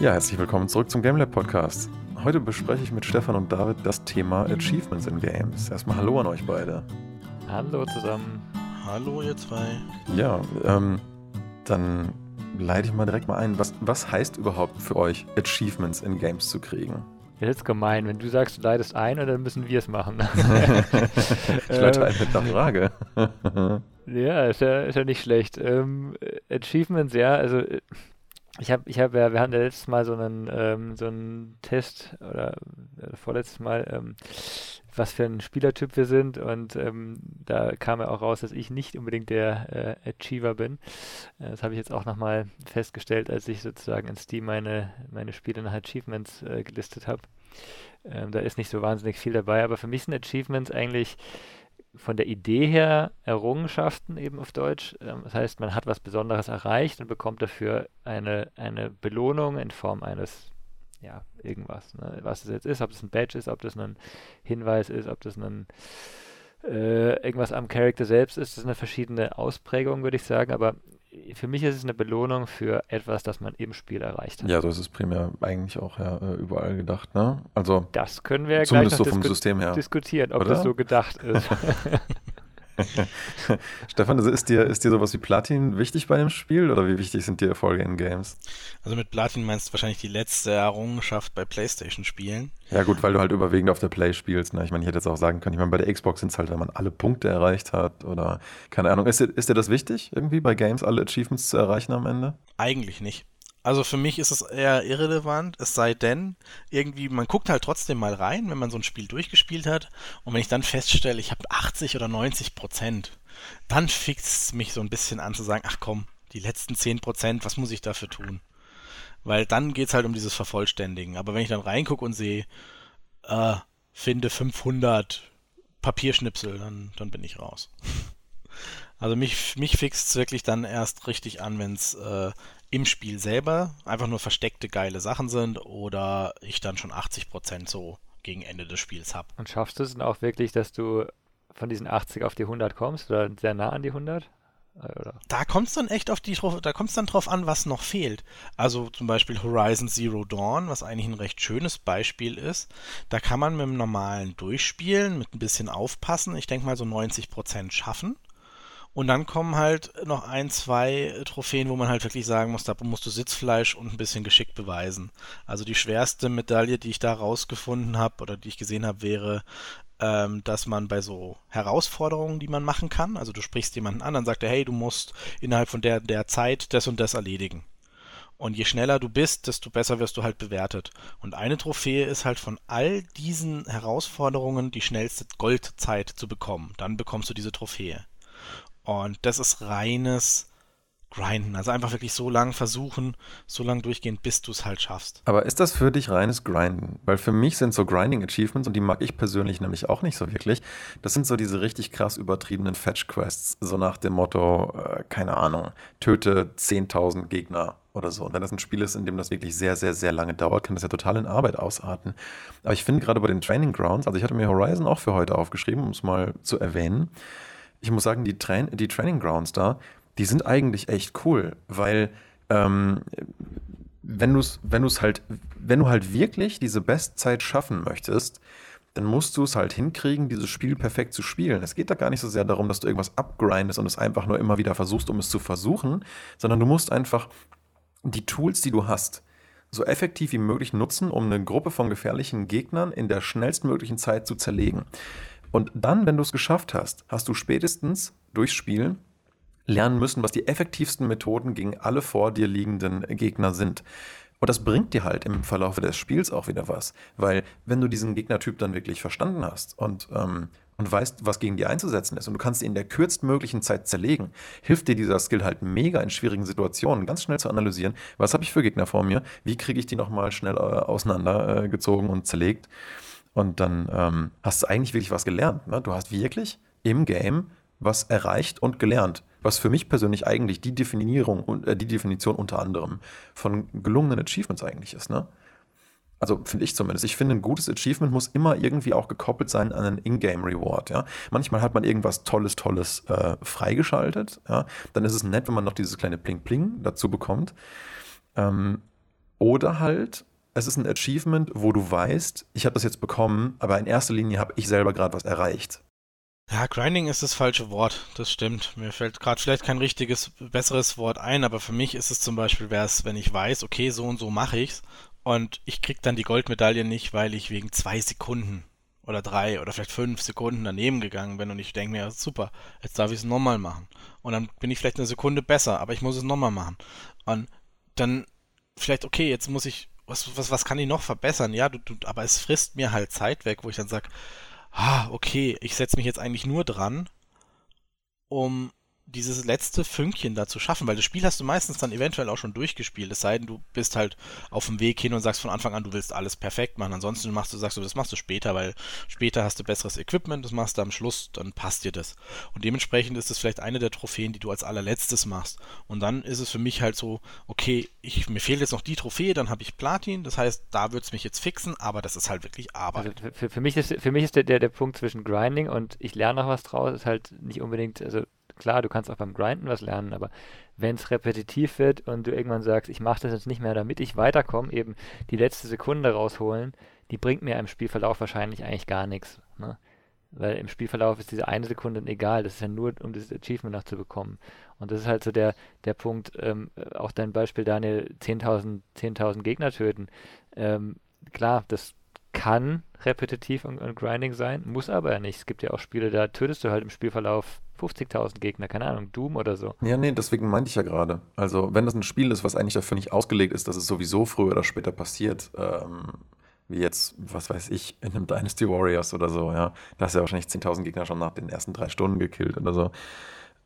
Ja, herzlich willkommen zurück zum GameLab Podcast. Heute bespreche ich mit Stefan und David das Thema Achievements in Games. Erstmal Hallo an euch beide. Hallo zusammen. Hallo ihr zwei. Ja, ähm, dann leite ich mal direkt mal ein. Was, was heißt überhaupt für euch, Achievements in Games zu kriegen? Das ist gemein, wenn du sagst, du leitest ein und dann müssen wir es machen. ich leite ein mit einer Frage. ja, ist ja, ist ja nicht schlecht. Ähm, Achievements, ja, also ich habe, ich habe wir hatten ja letztes Mal so einen, ähm, so einen Test oder äh, vorletztes Mal, ähm, was für ein Spielertyp wir sind und ähm, da kam ja auch raus, dass ich nicht unbedingt der äh, Achiever bin. Äh, das habe ich jetzt auch nochmal festgestellt, als ich sozusagen in Steam meine, meine Spiele nach Achievements äh, gelistet habe. Ähm, da ist nicht so wahnsinnig viel dabei, aber für mich sind Achievements eigentlich von der Idee her Errungenschaften eben auf Deutsch. Ähm, das heißt, man hat was Besonderes erreicht und bekommt dafür eine, eine Belohnung in Form eines, ja, irgendwas. Ne? Was es jetzt ist, ob das ein Badge ist, ob das ein Hinweis ist, ob das ein äh, irgendwas am Charakter selbst ist. Das sind verschiedene Ausprägungen, würde ich sagen, aber für mich ist es eine Belohnung für etwas, das man im Spiel erreicht hat. Ja, so ist es primär eigentlich auch ja, äh, überall gedacht. Ne? Also das können wir ja gleich noch so disku System her. diskutieren, ob Oder? das so gedacht ist. Stefan, also ist dir, ist dir sowas wie Platin wichtig bei dem Spiel oder wie wichtig sind dir Erfolge in Games? Also mit Platin meinst du wahrscheinlich die letzte Errungenschaft bei Playstation-Spielen. Ja gut, weil du halt überwiegend auf der Play spielst. Ne? Ich meine, ich hätte jetzt auch sagen können, ich meine, bei der Xbox sind es halt, wenn man alle Punkte erreicht hat oder keine Ahnung. Ist dir, ist dir das wichtig, irgendwie bei Games alle Achievements zu erreichen am Ende? Eigentlich nicht. Also für mich ist es eher irrelevant, es sei denn, irgendwie, man guckt halt trotzdem mal rein, wenn man so ein Spiel durchgespielt hat. Und wenn ich dann feststelle, ich habe 80 oder 90 Prozent, dann fixt mich so ein bisschen an zu sagen, ach komm, die letzten 10 Prozent, was muss ich dafür tun? Weil dann geht es halt um dieses Vervollständigen. Aber wenn ich dann reingucke und sehe, äh, finde 500 Papierschnipsel, dann, dann bin ich raus. Also mich, mich fixt es wirklich dann erst richtig an, wenn es äh, im Spiel selber einfach nur versteckte geile Sachen sind oder ich dann schon 80% so gegen Ende des Spiels habe. Und schaffst du es dann auch wirklich, dass du von diesen 80 auf die 100 kommst oder sehr nah an die 100? Oder? Da kommt es dann echt auf die, da kommt dann drauf an, was noch fehlt. Also zum Beispiel Horizon Zero Dawn, was eigentlich ein recht schönes Beispiel ist. Da kann man mit dem normalen Durchspielen, mit ein bisschen Aufpassen, ich denke mal so 90% schaffen. Und dann kommen halt noch ein, zwei Trophäen, wo man halt wirklich sagen muss, da musst du Sitzfleisch und ein bisschen Geschick beweisen. Also die schwerste Medaille, die ich da rausgefunden habe oder die ich gesehen habe, wäre, ähm, dass man bei so Herausforderungen, die man machen kann, also du sprichst jemanden an, dann sagt er, hey, du musst innerhalb von der, der Zeit das und das erledigen. Und je schneller du bist, desto besser wirst du halt bewertet. Und eine Trophäe ist halt von all diesen Herausforderungen die schnellste Goldzeit zu bekommen. Dann bekommst du diese Trophäe. Und das ist reines Grinden. Also einfach wirklich so lang versuchen, so lang durchgehen, bis du es halt schaffst. Aber ist das für dich reines Grinden? Weil für mich sind so Grinding-Achievements, und die mag ich persönlich nämlich auch nicht so wirklich, das sind so diese richtig krass übertriebenen Fetch-Quests, so nach dem Motto, äh, keine Ahnung, töte 10.000 Gegner oder so. Und wenn das ein Spiel ist, in dem das wirklich sehr, sehr, sehr lange dauert, kann das ja total in Arbeit ausarten. Aber ich finde gerade bei den Training Grounds, also ich hatte mir Horizon auch für heute aufgeschrieben, um es mal zu erwähnen, ich muss sagen, die, Train die Training Grounds da, die sind eigentlich echt cool, weil ähm, wenn du es wenn halt, wenn du halt wirklich diese Bestzeit schaffen möchtest, dann musst du es halt hinkriegen, dieses Spiel perfekt zu spielen. Es geht da gar nicht so sehr darum, dass du irgendwas abgrindest und es einfach nur immer wieder versuchst, um es zu versuchen, sondern du musst einfach die Tools, die du hast, so effektiv wie möglich nutzen, um eine Gruppe von gefährlichen Gegnern in der schnellstmöglichen Zeit zu zerlegen. Und dann, wenn du es geschafft hast, hast du spätestens durchs Spielen lernen müssen, was die effektivsten Methoden gegen alle vor dir liegenden Gegner sind. Und das bringt dir halt im Verlauf des Spiels auch wieder was. Weil wenn du diesen Gegnertyp dann wirklich verstanden hast und, ähm, und weißt, was gegen die einzusetzen ist und du kannst ihn in der kürztmöglichen Zeit zerlegen, hilft dir dieser Skill halt mega in schwierigen Situationen, ganz schnell zu analysieren, was habe ich für Gegner vor mir, wie kriege ich die nochmal schnell äh, auseinandergezogen äh, und zerlegt. Und dann ähm, hast du eigentlich wirklich was gelernt. Ne? Du hast wirklich im Game was erreicht und gelernt. Was für mich persönlich eigentlich die Definierung äh, die Definition unter anderem von gelungenen Achievements eigentlich ist. Ne? Also finde ich zumindest. Ich finde, ein gutes Achievement muss immer irgendwie auch gekoppelt sein an einen Ingame-Reward. Ja? Manchmal hat man irgendwas Tolles, Tolles äh, freigeschaltet. Ja? Dann ist es nett, wenn man noch dieses kleine Pling-Pling dazu bekommt. Ähm, Oder halt, es ist ein Achievement, wo du weißt, ich habe das jetzt bekommen, aber in erster Linie habe ich selber gerade was erreicht. Ja, Grinding ist das falsche Wort, das stimmt. Mir fällt gerade vielleicht kein richtiges, besseres Wort ein, aber für mich ist es zum Beispiel, wäre wenn ich weiß, okay, so und so mache ich's und ich krieg dann die Goldmedaille nicht, weil ich wegen zwei Sekunden oder drei oder vielleicht fünf Sekunden daneben gegangen bin und ich denke mir, super, jetzt darf ich es nochmal machen. Und dann bin ich vielleicht eine Sekunde besser, aber ich muss es nochmal machen. Und dann vielleicht, okay, jetzt muss ich, was, was, was kann ich noch verbessern? Ja, du, du, aber es frisst mir halt Zeit weg, wo ich dann sage, ah, okay, ich setze mich jetzt eigentlich nur dran, um dieses letzte Fünkchen da zu schaffen, weil das Spiel hast du meistens dann eventuell auch schon durchgespielt, es sei denn, du bist halt auf dem Weg hin und sagst von Anfang an, du willst alles perfekt machen. Ansonsten machst du, sagst du, das machst du später, weil später hast du besseres Equipment, das machst du am Schluss, dann passt dir das. Und dementsprechend ist es vielleicht eine der Trophäen, die du als allerletztes machst. Und dann ist es für mich halt so, okay, ich, mir fehlt jetzt noch die Trophäe, dann habe ich Platin, das heißt, da wird es mich jetzt fixen, aber das ist halt wirklich Arbeit. Also für, für, mich ist, für mich ist der, der, der Punkt zwischen Grinding und ich lerne noch was draus, ist halt nicht unbedingt, also klar, du kannst auch beim Grinden was lernen, aber wenn es repetitiv wird und du irgendwann sagst, ich mache das jetzt nicht mehr, damit ich weiterkomme, eben die letzte Sekunde rausholen, die bringt mir im Spielverlauf wahrscheinlich eigentlich gar nichts. Ne? Weil im Spielverlauf ist diese eine Sekunde egal, das ist ja nur, um das Achievement noch zu bekommen. Und das ist halt so der, der Punkt, ähm, auch dein Beispiel, Daniel, 10.000 10 Gegner töten. Ähm, klar, das kann repetitiv und, und, grinding sein, muss aber ja nicht. Es gibt ja auch Spiele, da tötest du halt im Spielverlauf 50.000 Gegner, keine Ahnung, Doom oder so. Ja, nee, deswegen meinte ich ja gerade. Also, wenn das ein Spiel ist, was eigentlich dafür nicht ausgelegt ist, dass es sowieso früher oder später passiert, ähm, wie jetzt, was weiß ich, in einem Dynasty Warriors oder so, ja, da hast du ja wahrscheinlich 10.000 Gegner schon nach den ersten drei Stunden gekillt oder so.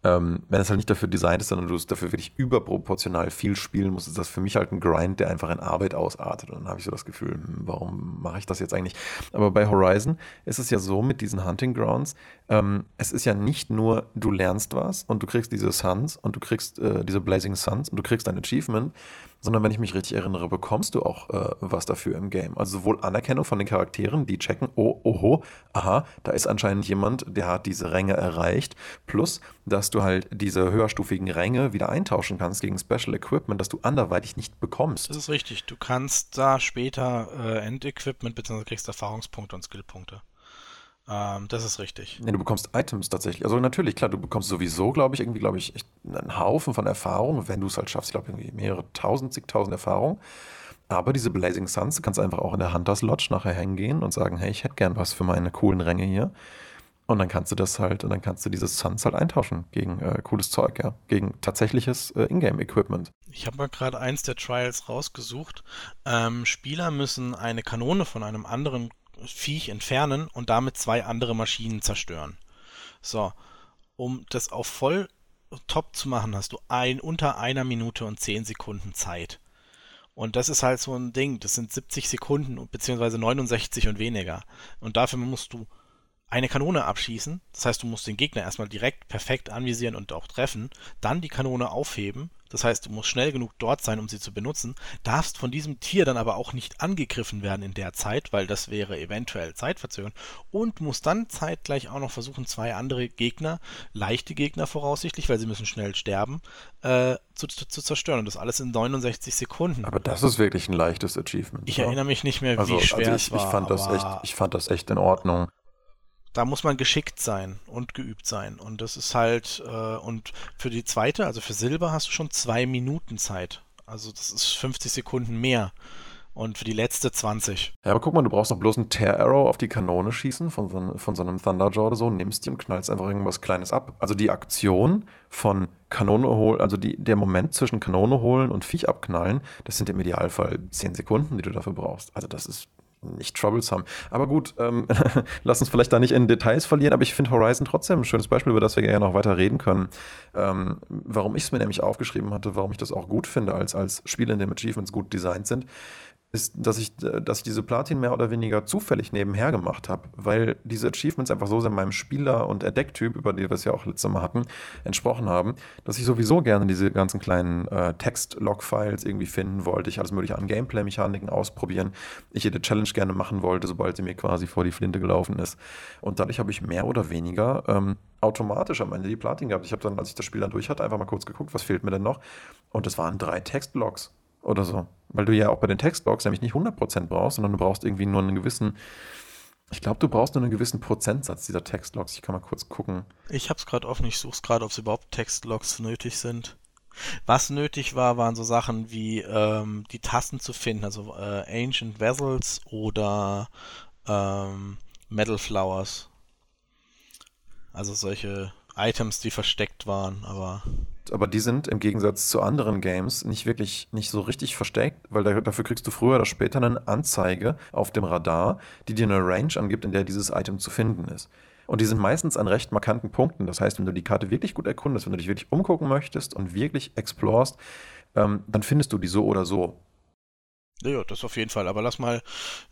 Ähm, wenn es halt nicht dafür designt ist, sondern du es dafür wirklich überproportional viel spielen musst, ist das für mich halt ein Grind, der einfach in Arbeit ausartet. Und dann habe ich so das Gefühl, hm, warum mache ich das jetzt eigentlich? Aber bei Horizon ist es ja so mit diesen Hunting Grounds, ähm, es ist ja nicht nur, du lernst was und du kriegst diese Suns und du kriegst äh, diese Blazing Suns und du kriegst ein Achievement, sondern wenn ich mich richtig erinnere, bekommst du auch äh, was dafür im Game. Also sowohl Anerkennung von den Charakteren, die checken, oh, oho, aha, da ist anscheinend jemand, der hat diese Ränge erreicht, plus, dass du halt diese höherstufigen Ränge wieder eintauschen kannst gegen Special Equipment, das du anderweitig nicht bekommst. Das ist richtig. Du kannst da später äh, Endequipment bzw. kriegst Erfahrungspunkte und Skillpunkte. Ähm, das ist richtig. Nee, du bekommst Items tatsächlich. Also natürlich, klar, du bekommst sowieso, glaube ich, irgendwie, glaube ich, einen Haufen von Erfahrung, wenn du es halt schaffst. Ich glaube, irgendwie mehrere tausend, zigtausend Erfahrungen. Aber diese Blazing Suns, du kannst einfach auch in der Hunters Lodge nachher hingehen und sagen, hey, ich hätte gern was für meine coolen Ränge hier. Und dann kannst du das halt, und dann kannst du diese Suns halt eintauschen gegen äh, cooles Zeug, ja. Gegen tatsächliches äh, Ingame-Equipment. Ich habe mal gerade eins der Trials rausgesucht. Ähm, Spieler müssen eine Kanone von einem anderen Viech entfernen und damit zwei andere Maschinen zerstören. So, um das auf voll top zu machen, hast du ein unter einer Minute und zehn Sekunden Zeit. Und das ist halt so ein Ding, das sind 70 Sekunden beziehungsweise 69 und weniger. Und dafür musst du eine Kanone abschießen. Das heißt, du musst den Gegner erstmal direkt perfekt anvisieren und auch treffen, dann die Kanone aufheben. Das heißt, du musst schnell genug dort sein, um sie zu benutzen, darfst von diesem Tier dann aber auch nicht angegriffen werden in der Zeit, weil das wäre eventuell Zeitverzögerung und musst dann zeitgleich auch noch versuchen, zwei andere Gegner, leichte Gegner voraussichtlich, weil sie müssen schnell sterben, äh, zu, zu, zu, zerstören. Und das alles in 69 Sekunden. Aber das ist wirklich ein leichtes Achievement. Ich oder? erinnere mich nicht mehr, wie also, schwer also ich, es war. Ich fand, das echt, ich fand das echt in Ordnung da muss man geschickt sein und geübt sein. Und das ist halt, äh, und für die zweite, also für Silber, hast du schon zwei Minuten Zeit. Also das ist 50 Sekunden mehr. Und für die letzte 20. Ja, aber guck mal, du brauchst doch bloß einen Tear Arrow auf die Kanone schießen von so, von so einem Thunderjaw oder so, nimmst die und knallst einfach irgendwas Kleines ab. Also die Aktion von Kanone holen, also die, der Moment zwischen Kanone holen und Viech abknallen, das sind im Idealfall 10 Sekunden, die du dafür brauchst. Also das ist nicht troublesome. Aber gut, ähm, lass uns vielleicht da nicht in Details verlieren, aber ich finde Horizon trotzdem ein schönes Beispiel, über das wir gerne noch weiter reden können. Ähm, warum ich es mir nämlich aufgeschrieben hatte, warum ich das auch gut finde, als, als Spiel, in dem Achievements gut designt sind, ist, dass ich, dass ich diese Platin mehr oder weniger zufällig nebenher gemacht habe, weil diese Achievements einfach so sehr meinem Spieler- und Entdecktyp, über die wir es ja auch letztes Mal hatten, entsprochen haben, dass ich sowieso gerne diese ganzen kleinen äh, Text-Log-Files irgendwie finden wollte. Ich alles mögliche an Gameplay-Mechaniken ausprobieren. Ich jede Challenge gerne machen wollte, sobald sie mir quasi vor die Flinte gelaufen ist. Und dadurch habe ich mehr oder weniger ähm, automatisch am Ende die Platin gehabt. Ich habe dann, als ich das Spiel dann durch hatte, einfach mal kurz geguckt, was fehlt mir denn noch. Und es waren drei Textlogs oder so. Weil du ja auch bei den Textblocks nämlich nicht 100% brauchst, sondern du brauchst irgendwie nur einen gewissen, ich glaube, du brauchst nur einen gewissen Prozentsatz dieser Textlogs. Ich kann mal kurz gucken. Ich habe es gerade offen, ich suche es gerade, ob es überhaupt Textlogs nötig sind. Was nötig war, waren so Sachen wie ähm, die Tasten zu finden, also äh, Ancient Vessels oder ähm, Metal Flowers. Also solche Items, die versteckt waren, aber. Aber die sind im Gegensatz zu anderen Games nicht wirklich nicht so richtig versteckt, weil da, dafür kriegst du früher oder später eine Anzeige auf dem Radar, die dir eine Range angibt, in der dieses Item zu finden ist. Und die sind meistens an recht markanten Punkten. Das heißt, wenn du die Karte wirklich gut erkundest, wenn du dich wirklich umgucken möchtest und wirklich explorst, ähm, dann findest du die so oder so. Ja, das auf jeden Fall. Aber lass mal,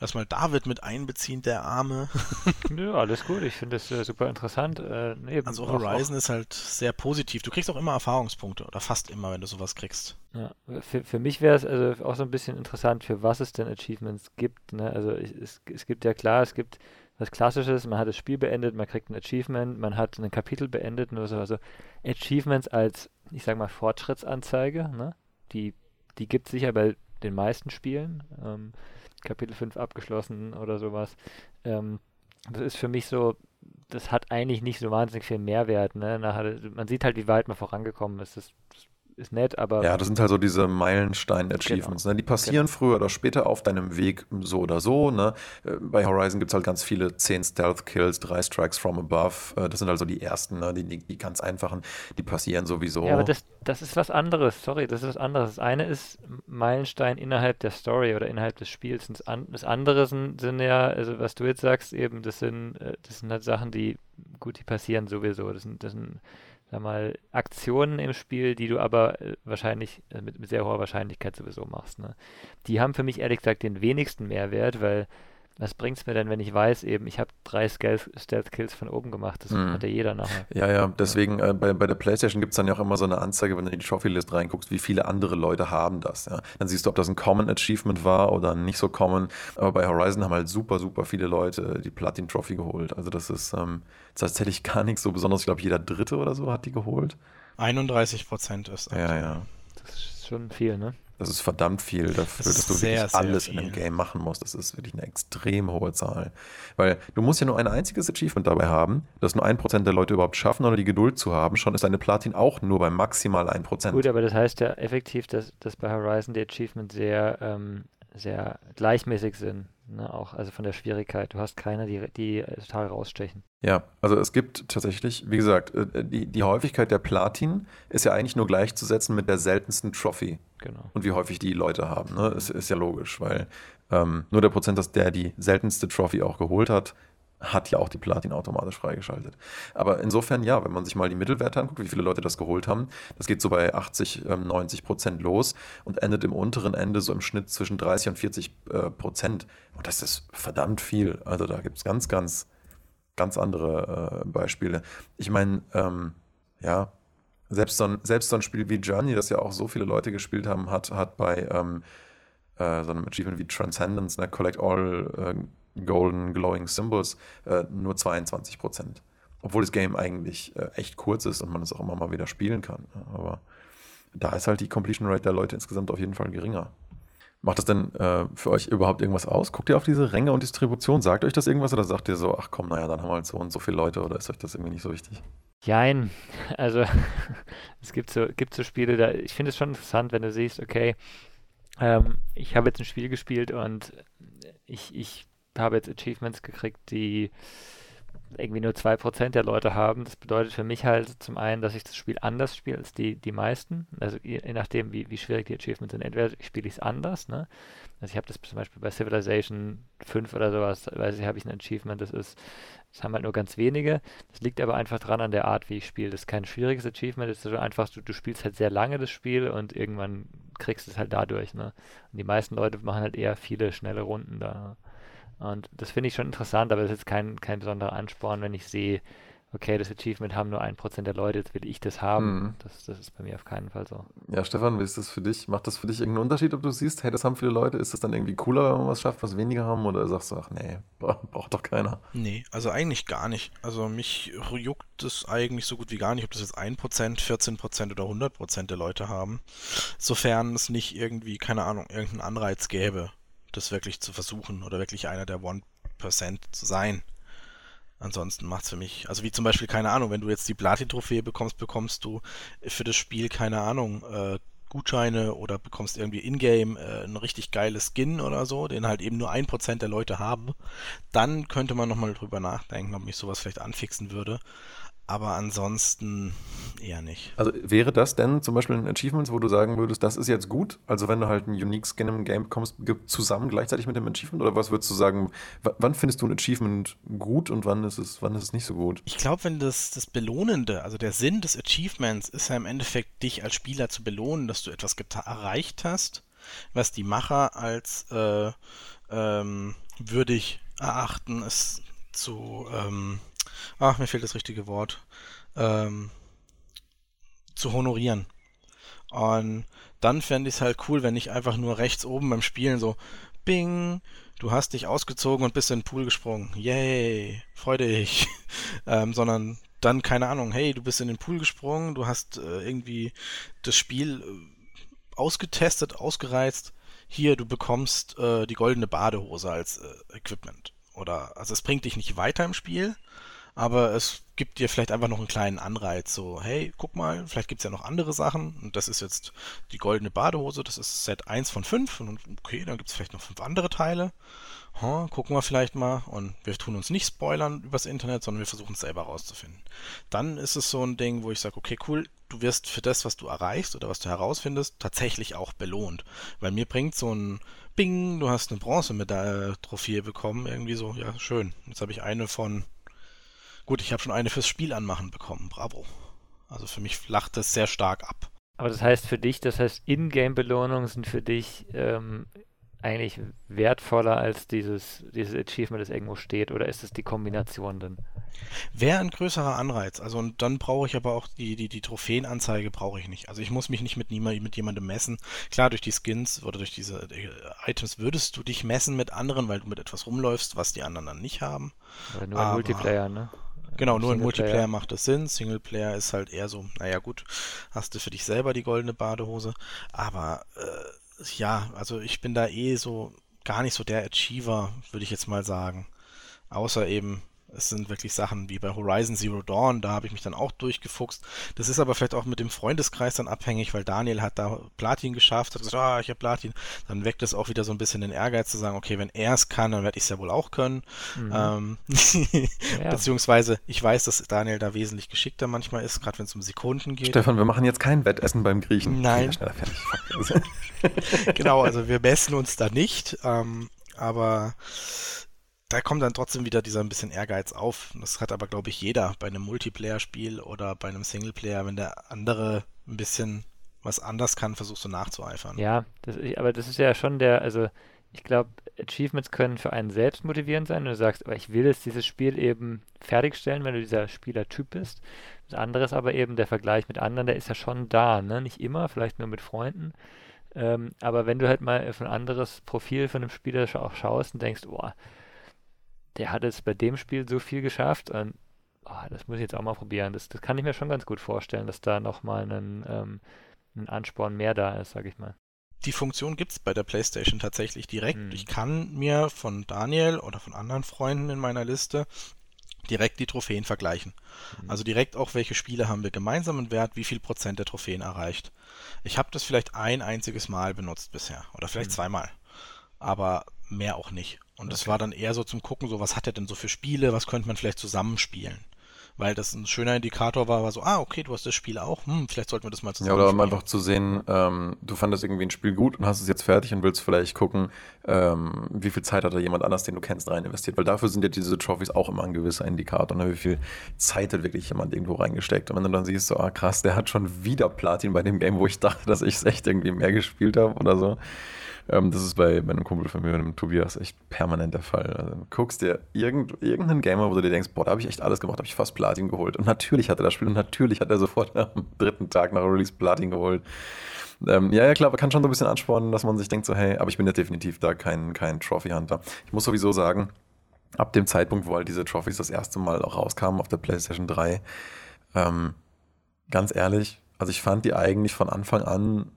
lass mal David mit einbeziehen, der Arme. Nö, alles gut. Ich finde das äh, super interessant. Äh, eben also Horizon auch, ist halt sehr positiv. Du kriegst auch immer Erfahrungspunkte oder fast immer, wenn du sowas kriegst. Ja, für, für mich wäre es also auch so ein bisschen interessant, für was es denn Achievements gibt. Ne? Also ich, es, es gibt ja klar, es gibt was Klassisches, man hat das Spiel beendet, man kriegt ein Achievement, man hat ein Kapitel beendet, nur so, also Achievements als, ich sag mal, Fortschrittsanzeige, ne? die, die gibt es sicher bei den meisten Spielen. Ähm, Kapitel 5 abgeschlossen oder sowas. Ähm, das ist für mich so, das hat eigentlich nicht so wahnsinnig viel Mehrwert. Ne? Nachher, man sieht halt, wie weit man vorangekommen ist. Das, das ist nett, aber. Ja, das sind halt so diese Meilenstein-Achievements. Genau. Ne? Die passieren genau. früher oder später auf deinem Weg so oder so. Ne? Äh, bei Horizon gibt es halt ganz viele 10 Stealth-Kills, 3 Strikes from above. Äh, das sind also die ersten, ne? die, die, die, ganz einfachen, die passieren sowieso. Ja, aber das, das ist was anderes. Sorry, das ist was anderes. Das eine ist Meilenstein innerhalb der Story oder innerhalb des Spiels. Das andere sind, sind ja, also was du jetzt sagst, eben, das sind, äh, das sind halt Sachen, die, gut, die passieren sowieso. Das sind, das sind sag mal, Aktionen im Spiel, die du aber äh, wahrscheinlich äh, mit, mit, sehr hoher Wahrscheinlichkeit sowieso machst. Ne? Die haben für mich ehrlich gesagt den wenigsten Mehrwert, weil was bringt es mir denn, wenn ich weiß, eben, ich habe drei Stealth-Kills von oben gemacht? Das mm. hat ja jeder nachher. Ja, ja, deswegen äh, bei, bei der PlayStation gibt es dann ja auch immer so eine Anzeige, wenn du in die Trophy-List reinguckst, wie viele andere Leute haben das. Ja? Dann siehst du, ob das ein Common Achievement war oder nicht so common. Aber bei Horizon haben halt super, super viele Leute die Platin-Trophy geholt. Also das ist ähm, tatsächlich gar nichts so besonders. Ich glaube, jeder Dritte oder so hat die geholt. 31 Prozent ist das. Ja, ja. Das ist schon viel, ne? Das ist verdammt viel dafür, das dass du sehr, wirklich alles in einem Game machen musst. Das ist wirklich eine extrem hohe Zahl. Weil du musst ja nur ein einziges Achievement dabei haben, dass nur ein Prozent der Leute überhaupt schaffen oder die Geduld zu haben. Schon ist deine Platin auch nur bei maximal ein Prozent. Gut, aber das heißt ja effektiv, dass, dass bei Horizon die Achievements sehr, ähm, sehr gleichmäßig sind. Ne, auch also von der Schwierigkeit. Du hast keine, die, die total rausstechen. Ja, also es gibt tatsächlich, wie gesagt, äh, die, die Häufigkeit der Platin ist ja eigentlich nur gleichzusetzen mit der seltensten Trophy. Genau. Und wie häufig die Leute haben. Ne? Ist, ist ja logisch, weil ähm, nur der Prozent, der die seltenste Trophy auch geholt hat, hat ja auch die Platin automatisch freigeschaltet. Aber insofern ja, wenn man sich mal die Mittelwerte anguckt, wie viele Leute das geholt haben, das geht so bei 80, 90 ähm, Prozent los und endet im unteren Ende so im Schnitt zwischen 30 und 40 äh, Prozent. Und das ist verdammt viel. Also da gibt es ganz, ganz, ganz andere äh, Beispiele. Ich meine, ähm, ja, selbst so, ein, selbst so ein Spiel wie Journey, das ja auch so viele Leute gespielt haben, hat, hat bei ähm, äh, so einem Achievement wie Transcendence, ne, Collect All äh, Golden Glowing Symbols äh, nur 22 Prozent. Obwohl das Game eigentlich äh, echt kurz ist und man es auch immer mal wieder spielen kann. Aber da ist halt die Completion Rate der Leute insgesamt auf jeden Fall geringer. Macht das denn äh, für euch überhaupt irgendwas aus? Guckt ihr auf diese Ränge und Distribution? Sagt euch das irgendwas oder sagt ihr so, ach komm, naja, dann haben wir halt so und so viele Leute oder ist euch das irgendwie nicht so wichtig? Jein. Also es gibt so, gibt so Spiele, da ich finde es schon interessant, wenn du siehst, okay, ähm, ich habe jetzt ein Spiel gespielt und ich, ich habe jetzt Achievements gekriegt, die irgendwie nur 2% der Leute haben. Das bedeutet für mich halt zum einen, dass ich das Spiel anders spiele als die, die meisten. Also je, je nachdem, wie, wie schwierig die Achievements sind. Entweder spiele ich es anders, ne? Also ich habe das zum Beispiel bei Civilization 5 oder sowas, weiß ich, habe ich ein Achievement, das ist, das haben halt nur ganz wenige. Das liegt aber einfach dran an der Art, wie ich spiele. Das ist kein schwieriges Achievement, das ist einfach, du, du spielst halt sehr lange das Spiel und irgendwann kriegst du es halt dadurch, ne? Und die meisten Leute machen halt eher viele schnelle Runden da. Und das finde ich schon interessant, aber es ist jetzt kein, kein besonderer Ansporn, wenn ich sehe, okay, das Achievement haben nur ein Prozent der Leute, jetzt will ich das haben. Mhm. Das, das ist bei mir auf keinen Fall so. Ja, Stefan, wie ist das für dich? Macht das für dich irgendeinen Unterschied, ob du siehst, hey, das haben viele Leute? Ist das dann irgendwie cooler, wenn man was schafft, was weniger haben? Oder sagst du, ach nee, braucht doch keiner? Nee, also eigentlich gar nicht. Also mich juckt es eigentlich so gut wie gar nicht, ob das jetzt 1%, 14% oder 100% der Leute haben. Sofern es nicht irgendwie, keine Ahnung, irgendeinen Anreiz gäbe, das wirklich zu versuchen oder wirklich einer der 1% zu sein. Ansonsten macht es für mich, also wie zum Beispiel, keine Ahnung, wenn du jetzt die Platin-Trophäe bekommst, bekommst du für das Spiel, keine Ahnung, äh, Gutscheine oder bekommst irgendwie in-game äh, ein richtig geiles Skin oder so, den halt eben nur ein Prozent der Leute haben, dann könnte man nochmal drüber nachdenken, ob mich sowas vielleicht anfixen würde aber ansonsten eher nicht. Also wäre das denn zum Beispiel ein Achievement, wo du sagen würdest, das ist jetzt gut? Also wenn du halt einen Unique Skin im Game bekommst, zusammen gleichzeitig mit dem Achievement? Oder was würdest du sagen, wann findest du ein Achievement gut und wann ist es, wann ist es nicht so gut? Ich glaube, wenn das, das Belohnende, also der Sinn des Achievements ist ja im Endeffekt, dich als Spieler zu belohnen, dass du etwas erreicht hast, was die Macher als äh, ähm, würdig erachten, es zu ähm, ach, mir fehlt das richtige Wort, ähm, zu honorieren. Und dann fände ich es halt cool, wenn ich einfach nur rechts oben beim Spielen so, bing, du hast dich ausgezogen und bist in den Pool gesprungen. Yay, freu dich. ähm, sondern dann, keine Ahnung, hey, du bist in den Pool gesprungen, du hast äh, irgendwie das Spiel äh, ausgetestet, ausgereizt. Hier, du bekommst äh, die goldene Badehose als äh, Equipment. Oder, also es bringt dich nicht weiter im Spiel, aber es gibt dir vielleicht einfach noch einen kleinen Anreiz, so, hey, guck mal, vielleicht gibt es ja noch andere Sachen und das ist jetzt die goldene Badehose, das ist Set 1 von 5 und okay, dann gibt es vielleicht noch fünf andere Teile. Huh, gucken wir vielleicht mal und wir tun uns nicht spoilern übers Internet, sondern wir versuchen es selber rauszufinden. Dann ist es so ein Ding, wo ich sage, okay, cool, du wirst für das, was du erreichst oder was du herausfindest, tatsächlich auch belohnt. Weil mir bringt so ein Bing, du hast eine Bronzemedaille-Trophäe bekommen, irgendwie so, ja, schön. Jetzt habe ich eine von Gut, ich habe schon eine fürs Spiel anmachen bekommen. Bravo. Also für mich flacht das sehr stark ab. Aber das heißt für dich, das heißt, Ingame-Belohnungen sind für dich ähm, eigentlich wertvoller als dieses, dieses Achievement, das irgendwo steht, oder ist es die Kombination dann? Wäre ein größerer Anreiz. Also und dann brauche ich aber auch die, die, die Trophäenanzeige brauche ich nicht. Also ich muss mich nicht mit, niemand, mit jemandem messen. Klar, durch die Skins oder durch diese äh, Items würdest du dich messen mit anderen, weil du mit etwas rumläufst, was die anderen dann nicht haben. Oder nur aber, Multiplayer, ne? Genau, nur in Multiplayer macht das Sinn. Singleplayer ist halt eher so, naja gut, hast du für dich selber die goldene Badehose. Aber äh, ja, also ich bin da eh so gar nicht so der Achiever, würde ich jetzt mal sagen. Außer eben es sind wirklich Sachen wie bei Horizon Zero Dawn, da habe ich mich dann auch durchgefuchst. Das ist aber vielleicht auch mit dem Freundeskreis dann abhängig, weil Daniel hat da Platin geschafft, hat gesagt, ah, ich habe Platin. Dann weckt es auch wieder so ein bisschen den Ehrgeiz zu sagen, okay, wenn er es kann, dann werde ich es ja wohl auch können. Mhm. Ähm, ja. Beziehungsweise ich weiß, dass Daniel da wesentlich geschickter manchmal ist, gerade wenn es um Sekunden geht. Stefan, wir machen jetzt kein Wettessen beim Griechen. Nein. genau, also wir messen uns da nicht, ähm, aber da kommt dann trotzdem wieder dieser ein bisschen Ehrgeiz auf. Das hat aber, glaube ich, jeder bei einem Multiplayer-Spiel oder bei einem Singleplayer, wenn der andere ein bisschen was anders kann, versuchst du nachzueifern. Ja, das, aber das ist ja schon der, also ich glaube, Achievements können für einen selbst motivierend sein. Und du sagst, aber ich will jetzt dieses Spiel eben fertigstellen, wenn du dieser Spielertyp bist. Das andere ist aber eben der Vergleich mit anderen, der ist ja schon da, ne? Nicht immer, vielleicht nur mit Freunden. Ähm, aber wenn du halt mal auf ein anderes Profil von einem Spieler auch schaust und denkst, boah, der hat es bei dem Spiel so viel geschafft und oh, das muss ich jetzt auch mal probieren. Das, das kann ich mir schon ganz gut vorstellen, dass da nochmal ein, ähm, ein Ansporn mehr da ist, sag ich mal. Die Funktion gibt es bei der PlayStation tatsächlich direkt. Hm. Ich kann mir von Daniel oder von anderen Freunden in meiner Liste direkt die Trophäen vergleichen. Mhm. Also direkt auch, welche Spiele haben wir gemeinsamen Wert, wie viel Prozent der Trophäen erreicht. Ich habe das vielleicht ein einziges Mal benutzt bisher oder vielleicht mhm. zweimal, aber mehr auch nicht. Und okay. das war dann eher so zum Gucken, so was hat er denn so für Spiele, was könnte man vielleicht zusammenspielen. Weil das ein schöner Indikator war, war so, ah, okay, du hast das Spiel auch, hm, vielleicht sollten wir das mal zusammen. Ja, oder um einfach zu sehen, ähm, du fandest irgendwie ein Spiel gut und hast es jetzt fertig und willst vielleicht gucken, ähm, wie viel Zeit hat da jemand anders, den du kennst, rein investiert. Weil dafür sind ja diese Trophys auch immer ein gewisser Indikator, ne? wie viel Zeit hat wirklich jemand irgendwo reingesteckt. Und wenn du dann siehst, so, ah krass, der hat schon wieder Platin bei dem Game, wo ich dachte, dass ich es echt irgendwie mehr gespielt habe oder so ähm, das ist bei, bei einem Kumpel von mir, dem Tobias, echt permanent der Fall. Also, du guckst dir irgend, irgendeinen Gamer, wo du dir denkst, boah, da habe ich echt alles gemacht, habe ich fast Platin geholt. Und natürlich hat er das Spiel und natürlich hat er sofort am dritten Tag nach Release Platin geholt. Ähm, ja, ja, klar, kann schon so ein bisschen anspornen, dass man sich denkt so, hey, aber ich bin ja definitiv da kein, kein Trophy-Hunter. Ich muss sowieso sagen, ab dem Zeitpunkt, wo halt diese Trophies das erste Mal auch rauskamen auf der PlayStation 3, ähm, ganz ehrlich, also ich fand die eigentlich von Anfang an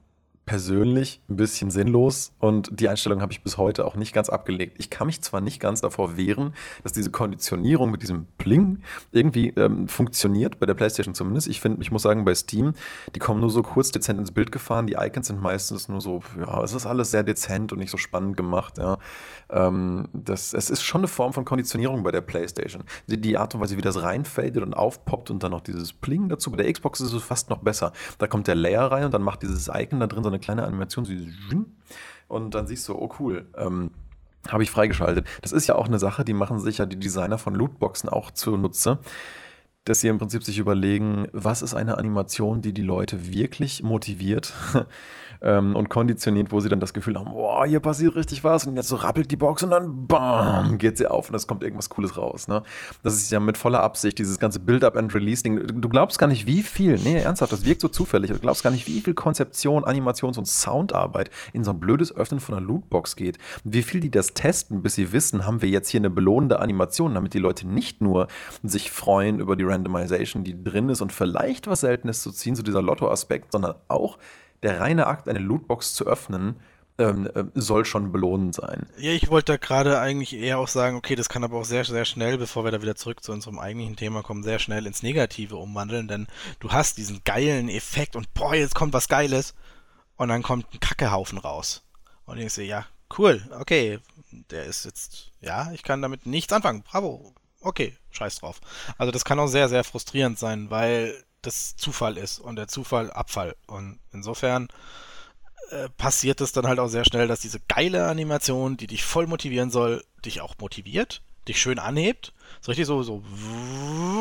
persönlich ein bisschen sinnlos und die Einstellung habe ich bis heute auch nicht ganz abgelegt. Ich kann mich zwar nicht ganz davor wehren, dass diese Konditionierung mit diesem Bling irgendwie ähm, funktioniert, bei der PlayStation zumindest. Ich finde, ich muss sagen, bei Steam, die kommen nur so kurz dezent ins Bild gefahren. Die Icons sind meistens nur so, ja, es ist alles sehr dezent und nicht so spannend gemacht. Ja. Ähm, das, es ist schon eine Form von Konditionierung bei der PlayStation. Die, die Art und Weise, wie das reinfadet und aufpoppt und dann noch dieses Bling dazu. Bei der Xbox ist es fast noch besser. Da kommt der Layer rein und dann macht dieses Icon da drin so eine kleine Animation, und dann siehst du, oh cool, ähm, habe ich freigeschaltet. Das ist ja auch eine Sache, die machen sich ja die Designer von Lootboxen auch zunutze, dass sie im Prinzip sich überlegen, was ist eine Animation, die die Leute wirklich motiviert ähm, und konditioniert, wo sie dann das Gefühl haben, boah, hier passiert richtig was und jetzt so rappelt die Box und dann bam, geht sie auf und es kommt irgendwas Cooles raus. Ne? Das ist ja mit voller Absicht, dieses ganze Build-up and Release-Ding. Du glaubst gar nicht, wie viel, nee, ernsthaft, das wirkt so zufällig, du glaubst gar nicht, wie viel Konzeption, Animations- und Soundarbeit in so ein blödes Öffnen von einer Lootbox geht. Wie viel die das testen, bis sie wissen, haben wir jetzt hier eine belohnende Animation, damit die Leute nicht nur sich freuen über die Randomization, die drin ist und vielleicht was Seltenes zu ziehen, so dieser Lotto-Aspekt, sondern auch der reine Akt, eine Lootbox zu öffnen, ähm, äh, soll schon belohnend sein. Ja, ich wollte da gerade eigentlich eher auch sagen, okay, das kann aber auch sehr, sehr schnell, bevor wir da wieder zurück zu unserem eigentlichen Thema kommen, sehr schnell ins Negative umwandeln, denn du hast diesen geilen Effekt und boah, jetzt kommt was Geiles und dann kommt ein Kackehaufen raus. Und ich denke, ja, cool, okay, der ist jetzt, ja, ich kann damit nichts anfangen, bravo, okay, scheiß drauf. Also das kann auch sehr, sehr frustrierend sein, weil das Zufall ist und der Zufall Abfall. Und insofern äh, passiert es dann halt auch sehr schnell, dass diese geile Animation, die dich voll motivieren soll, dich auch motiviert, dich schön anhebt. So richtig so, so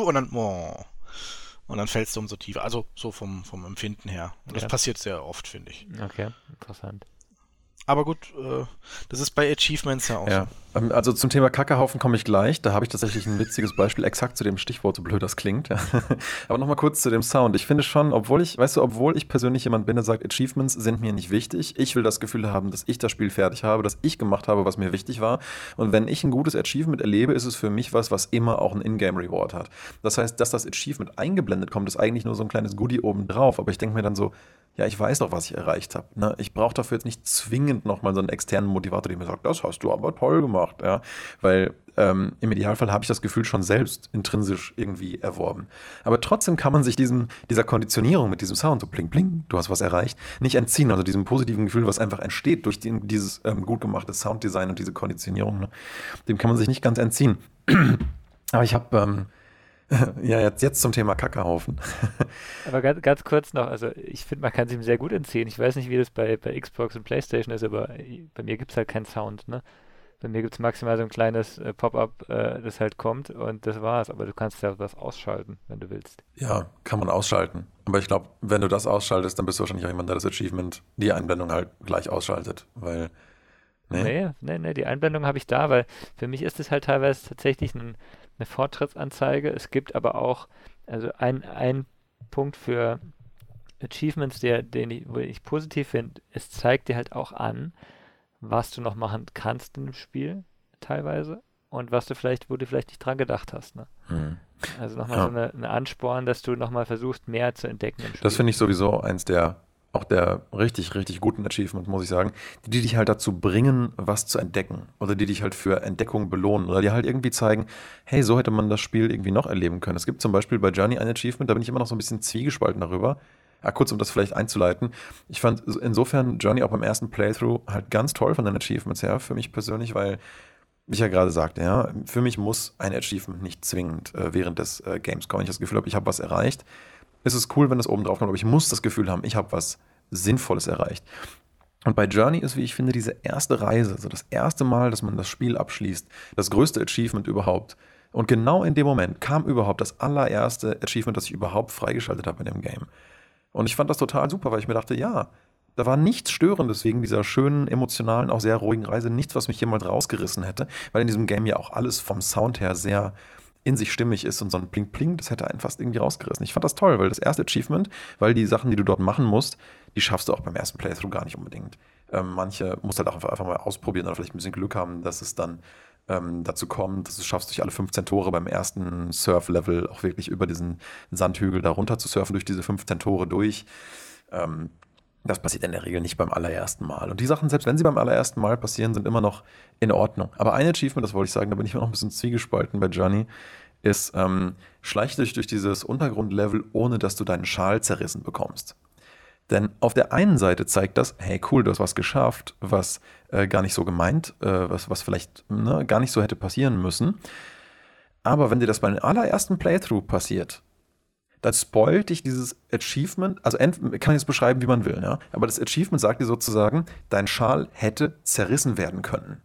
und dann, oh, und dann fällst du umso tiefer. Also so vom, vom Empfinden her. Und das ja. passiert sehr oft, finde ich. Okay, interessant. Aber gut, äh, das ist bei Achievements ja auch ja. Ähm, also zum Thema Kackehaufen komme ich gleich. Da habe ich tatsächlich ein witziges Beispiel, exakt zu dem Stichwort, so blöd das klingt. Aber nochmal kurz zu dem Sound. Ich finde schon, obwohl ich, weißt du, obwohl ich persönlich jemand bin, der sagt, Achievements sind mir nicht wichtig. Ich will das Gefühl haben, dass ich das Spiel fertig habe, dass ich gemacht habe, was mir wichtig war. Und wenn ich ein gutes Achievement erlebe, ist es für mich was, was immer auch ein Ingame-Reward hat. Das heißt, dass das Achievement eingeblendet kommt, ist eigentlich nur so ein kleines Goodie obendrauf. Aber ich denke mir dann so, ja, ich weiß doch, was ich erreicht habe. Ne? Ich brauche dafür jetzt nicht zwingend nochmal so einen externen Motivator, der mir sagt, das hast du aber toll gemacht. Ja? Weil ähm, im Idealfall habe ich das Gefühl schon selbst intrinsisch irgendwie erworben. Aber trotzdem kann man sich diesem, dieser Konditionierung mit diesem Sound, so bling, bling, du hast was erreicht, nicht entziehen. Also diesem positiven Gefühl, was einfach entsteht durch den, dieses ähm, gut gemachte Sounddesign und diese Konditionierung, ne? dem kann man sich nicht ganz entziehen. Aber ich habe... Ähm, ja, jetzt, jetzt zum Thema Kackehaufen. aber ganz, ganz kurz noch, also ich finde, man kann es ihm sehr gut entziehen. Ich weiß nicht, wie das bei, bei Xbox und Playstation ist, aber bei mir gibt es halt keinen Sound, ne? Bei mir gibt es maximal so ein kleines äh, Pop-up, äh, das halt kommt und das war's. Aber du kannst ja was ausschalten, wenn du willst. Ja, kann man ausschalten. Aber ich glaube, wenn du das ausschaltest, dann bist du wahrscheinlich auch jemand, der das Achievement, die Einblendung halt gleich ausschaltet, weil Nee, nee, nee, nee die Einblendung habe ich da, weil für mich ist es halt teilweise tatsächlich ein, eine Fortschrittsanzeige. Es gibt aber auch, also ein, ein Punkt für Achievements, der, den ich, wo ich positiv finde, es zeigt dir halt auch an, was du noch machen kannst in dem Spiel, teilweise, und was du vielleicht, wo du vielleicht nicht dran gedacht hast. Ne? Hm. Also nochmal ja. so eine, eine Ansporn, dass du nochmal versuchst, mehr zu entdecken. Das finde ich sowieso eins der auch der richtig, richtig guten Achievements, muss ich sagen, die, dich halt dazu bringen, was zu entdecken. Oder die dich halt für Entdeckung belohnen. Oder die halt irgendwie zeigen, hey, so hätte man das Spiel irgendwie noch erleben können. Es gibt zum Beispiel bei Journey ein Achievement, da bin ich immer noch so ein bisschen zwiegespalten darüber. Ja, kurz, um das vielleicht einzuleiten. Ich fand insofern Journey auch beim ersten Playthrough halt ganz toll von den Achievements her, für mich persönlich, weil wie ich ja gerade sagte, ja, für mich muss ein Achievement nicht zwingend äh, während des äh, Games kommen. Ich das Gefühl habe, ich habe was erreicht ist es cool, wenn es oben drauf kommt, aber ich muss das Gefühl haben, ich habe was Sinnvolles erreicht. Und bei Journey ist, wie ich finde, diese erste Reise, also das erste Mal, dass man das Spiel abschließt, das größte Achievement überhaupt. Und genau in dem Moment kam überhaupt das allererste Achievement, das ich überhaupt freigeschaltet habe in dem Game. Und ich fand das total super, weil ich mir dachte, ja, da war nichts Störendes wegen dieser schönen, emotionalen, auch sehr ruhigen Reise, nichts, was mich jemals rausgerissen hätte, weil in diesem Game ja auch alles vom Sound her sehr in sich stimmig ist und so ein Pling-Pling, das hätte einen fast irgendwie rausgerissen. Ich fand das toll, weil das erste Achievement, weil die Sachen, die du dort machen musst, die schaffst du auch beim ersten Playthrough gar nicht unbedingt. Ähm, manche musst halt auch einfach mal ausprobieren oder vielleicht ein bisschen Glück haben, dass es dann ähm, dazu kommt, dass du schaffst, durch alle 15 Tore beim ersten Surf-Level auch wirklich über diesen Sandhügel da runter zu surfen, durch diese 15 Tore durch. Ähm, das passiert in der Regel nicht beim allerersten Mal. Und die Sachen, selbst wenn sie beim allerersten Mal passieren, sind immer noch in Ordnung. Aber ein Achievement, das wollte ich sagen, da bin ich immer noch ein bisschen zwiegespalten bei Johnny, ist, ähm, schleich dich durch dieses Untergrundlevel, ohne dass du deinen Schal zerrissen bekommst. Denn auf der einen Seite zeigt das, hey cool, du hast was geschafft, was äh, gar nicht so gemeint, äh, was, was vielleicht ne, gar nicht so hätte passieren müssen. Aber wenn dir das bei dem allerersten Playthrough passiert, dann spoilt dich dieses Achievement, also kann ich es beschreiben, wie man will, ja? aber das Achievement sagt dir sozusagen, dein Schal hätte zerrissen werden können.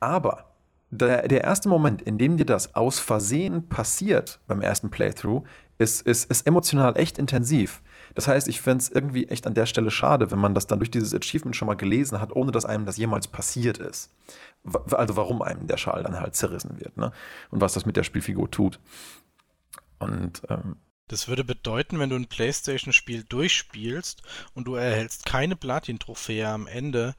Aber der, der erste Moment, in dem dir das aus Versehen passiert beim ersten Playthrough, ist, ist, ist emotional echt intensiv. Das heißt, ich fände es irgendwie echt an der Stelle schade, wenn man das dann durch dieses Achievement schon mal gelesen hat, ohne dass einem das jemals passiert ist. Also warum einem der Schal dann halt zerrissen wird, ne? Und was das mit der Spielfigur tut. Und ähm, das würde bedeuten, wenn du ein PlayStation-Spiel durchspielst und du erhältst keine Platin-Trophäe am Ende,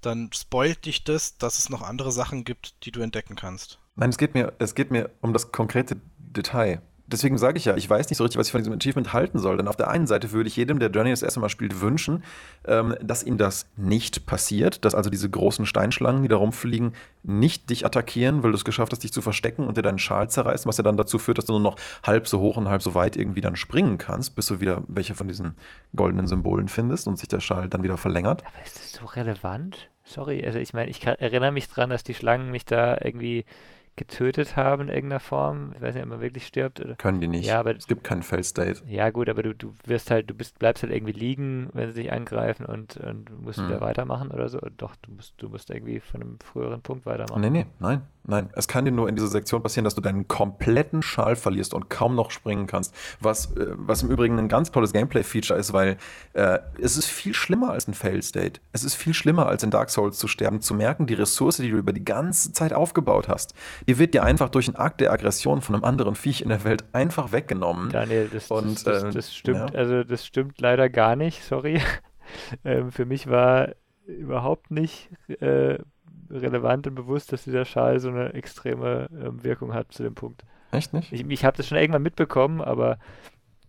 dann spoilt dich das, dass es noch andere Sachen gibt, die du entdecken kannst. Nein, es geht mir, es geht mir um das konkrete Detail deswegen sage ich ja, ich weiß nicht so richtig, was ich von diesem Achievement halten soll. Denn auf der einen Seite würde ich jedem, der Journey das erste Mal spielt, wünschen, ähm, dass ihm das nicht passiert, dass also diese großen Steinschlangen, die da rumfliegen, nicht dich attackieren, weil du es geschafft hast, dich zu verstecken und dir deinen Schal zerreißen, was ja dann dazu führt, dass du nur noch halb so hoch und halb so weit irgendwie dann springen kannst, bis du wieder welche von diesen goldenen Symbolen findest und sich der Schal dann wieder verlängert. Aber ist das so relevant? Sorry, also ich meine, ich kann, erinnere mich dran, dass die Schlangen mich da irgendwie getötet haben in irgendeiner Form. Ich weiß nicht, ob man wirklich stirbt. Oder? Können die nicht. Ja, aber es gibt keinen Fail-State. Ja, gut, aber du, du wirst halt, du bist, bleibst halt irgendwie liegen, wenn sie dich angreifen und, und musst hm. wieder weitermachen oder so. Doch, du musst, du musst irgendwie von einem früheren Punkt weitermachen. Nee, nee, nein, nein. Es kann dir nur in dieser Sektion passieren, dass du deinen kompletten Schal verlierst und kaum noch springen kannst. Was, äh, was im Übrigen ein ganz tolles Gameplay-Feature ist, weil äh, es ist viel schlimmer als ein Fail-State. Es ist viel schlimmer als in Dark Souls zu sterben, zu merken, die Ressource, die du über die ganze Zeit aufgebaut hast, die wird dir einfach durch einen Akt der Aggression von einem anderen Viech in der Welt einfach weggenommen. Daniel, das, und, das, das, das äh, stimmt, ja. also das stimmt leider gar nicht, sorry. ähm, für mich war überhaupt nicht äh, relevant und bewusst, dass dieser Schal so eine extreme ähm, Wirkung hat zu dem Punkt. Echt nicht? Ich, ich habe das schon irgendwann mitbekommen, aber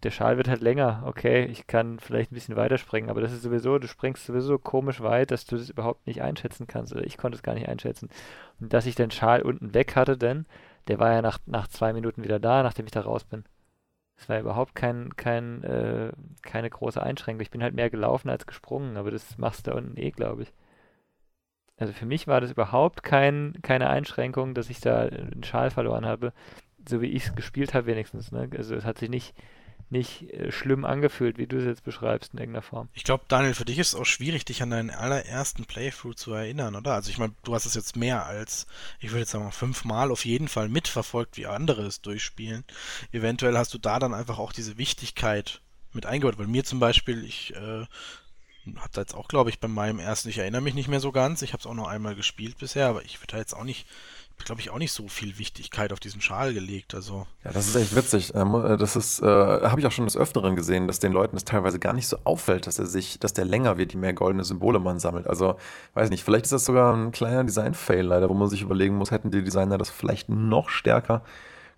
der Schal wird halt länger. Okay, ich kann vielleicht ein bisschen weiter springen, aber das ist sowieso, du springst sowieso komisch weit, dass du das überhaupt nicht einschätzen kannst. Oder ich konnte es gar nicht einschätzen. Und dass ich den Schal unten weg hatte, denn der war ja nach, nach zwei Minuten wieder da, nachdem ich da raus bin. Es war überhaupt kein, kein, äh, keine große Einschränkung. Ich bin halt mehr gelaufen als gesprungen, aber das machst du da unten eh, glaube ich. Also für mich war das überhaupt kein, keine Einschränkung, dass ich da einen Schal verloren habe, so wie ich es gespielt habe wenigstens. Ne? Also es hat sich nicht nicht äh, schlimm angefühlt, wie du es jetzt beschreibst in irgendeiner Form. Ich glaube, Daniel, für dich ist es auch schwierig, dich an deinen allerersten Playthrough zu erinnern, oder? Also ich meine, du hast es jetzt mehr als, ich würde jetzt sagen, fünfmal auf jeden Fall mitverfolgt, wie andere es durchspielen. Eventuell hast du da dann einfach auch diese Wichtigkeit mit eingebaut. Weil mir zum Beispiel, ich äh, da jetzt auch, glaube ich, bei meinem ersten, ich erinnere mich nicht mehr so ganz, ich habe es auch noch einmal gespielt bisher, aber ich würde da jetzt auch nicht glaube ich, auch nicht so viel Wichtigkeit auf diesen Schal gelegt. Also. Ja, das ist echt witzig. Äh, das ist, äh, habe ich auch schon des Öfteren gesehen, dass den Leuten es teilweise gar nicht so auffällt, dass er sich, dass der länger wird, je mehr goldene Symbole man sammelt. Also, weiß nicht, vielleicht ist das sogar ein kleiner Design-Fail leider, wo man sich überlegen muss, hätten die Designer das vielleicht noch stärker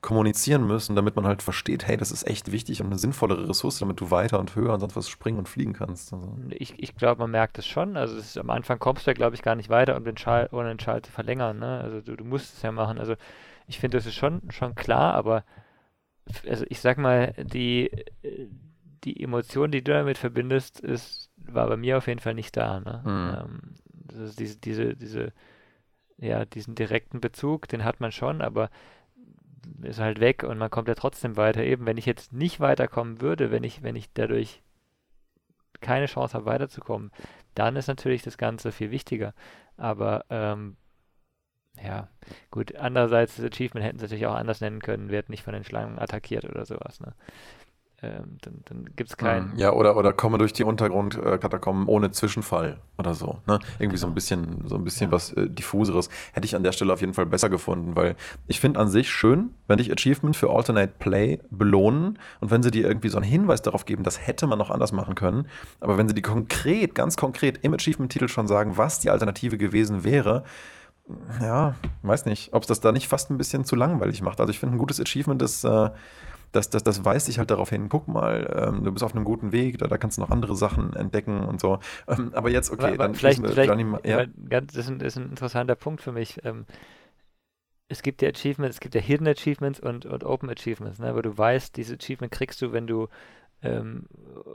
kommunizieren müssen, damit man halt versteht, hey, das ist echt wichtig und eine sinnvollere Ressource, damit du weiter und höher und sonst was springen und fliegen kannst. Also. Ich, ich glaube, man merkt es schon. Also ist, am Anfang kommst du ja, glaube ich, gar nicht weiter, um den Schal, ohne den Schal zu verlängern. Ne? Also du, du musst es ja machen. Also ich finde, das ist schon, schon klar, aber also ich sag mal, die, die Emotion, die du damit verbindest, ist, war bei mir auf jeden Fall nicht da. Ne? Mhm. Ähm, das ist diese, diese, diese, ja, diesen direkten Bezug, den hat man schon, aber ist halt weg und man kommt ja trotzdem weiter. Eben, wenn ich jetzt nicht weiterkommen würde, wenn ich, wenn ich dadurch keine Chance habe, weiterzukommen, dann ist natürlich das Ganze viel wichtiger. Aber ähm, ja, gut, andererseits das Achievement hätten sie natürlich auch anders nennen können, wird nicht von den Schlangen attackiert oder sowas. Ne? Ähm, dann, dann gibt es keinen. Ja, oder, oder komme durch die Untergrundkatakomben ohne Zwischenfall oder so. Ne? Irgendwie genau. so ein bisschen, so ein bisschen ja. was äh, diffuseres. Hätte ich an der Stelle auf jeden Fall besser gefunden, weil ich finde an sich schön, wenn dich Achievement für Alternate Play belohnen und wenn sie dir irgendwie so einen Hinweis darauf geben, das hätte man noch anders machen können. Aber wenn sie die konkret, ganz konkret im Achievement-Titel schon sagen, was die Alternative gewesen wäre, ja, weiß nicht, ob es das da nicht fast ein bisschen zu langweilig macht. Also ich finde, ein gutes Achievement ist, äh, das, das, das weist dich halt darauf hin, guck mal, ähm, du bist auf einem guten Weg, da, da kannst du noch andere Sachen entdecken und so. Ähm, aber jetzt, okay, aber, dann vielleicht, vielleicht Johnny, ja. ganz, das, ist ein, ist ein interessanter Punkt für mich. Ähm, es gibt ja Achievements, es gibt ja Hidden Achievements und, und Open Achievements, ne? aber du weißt, diese Achievement kriegst du, wenn du ähm,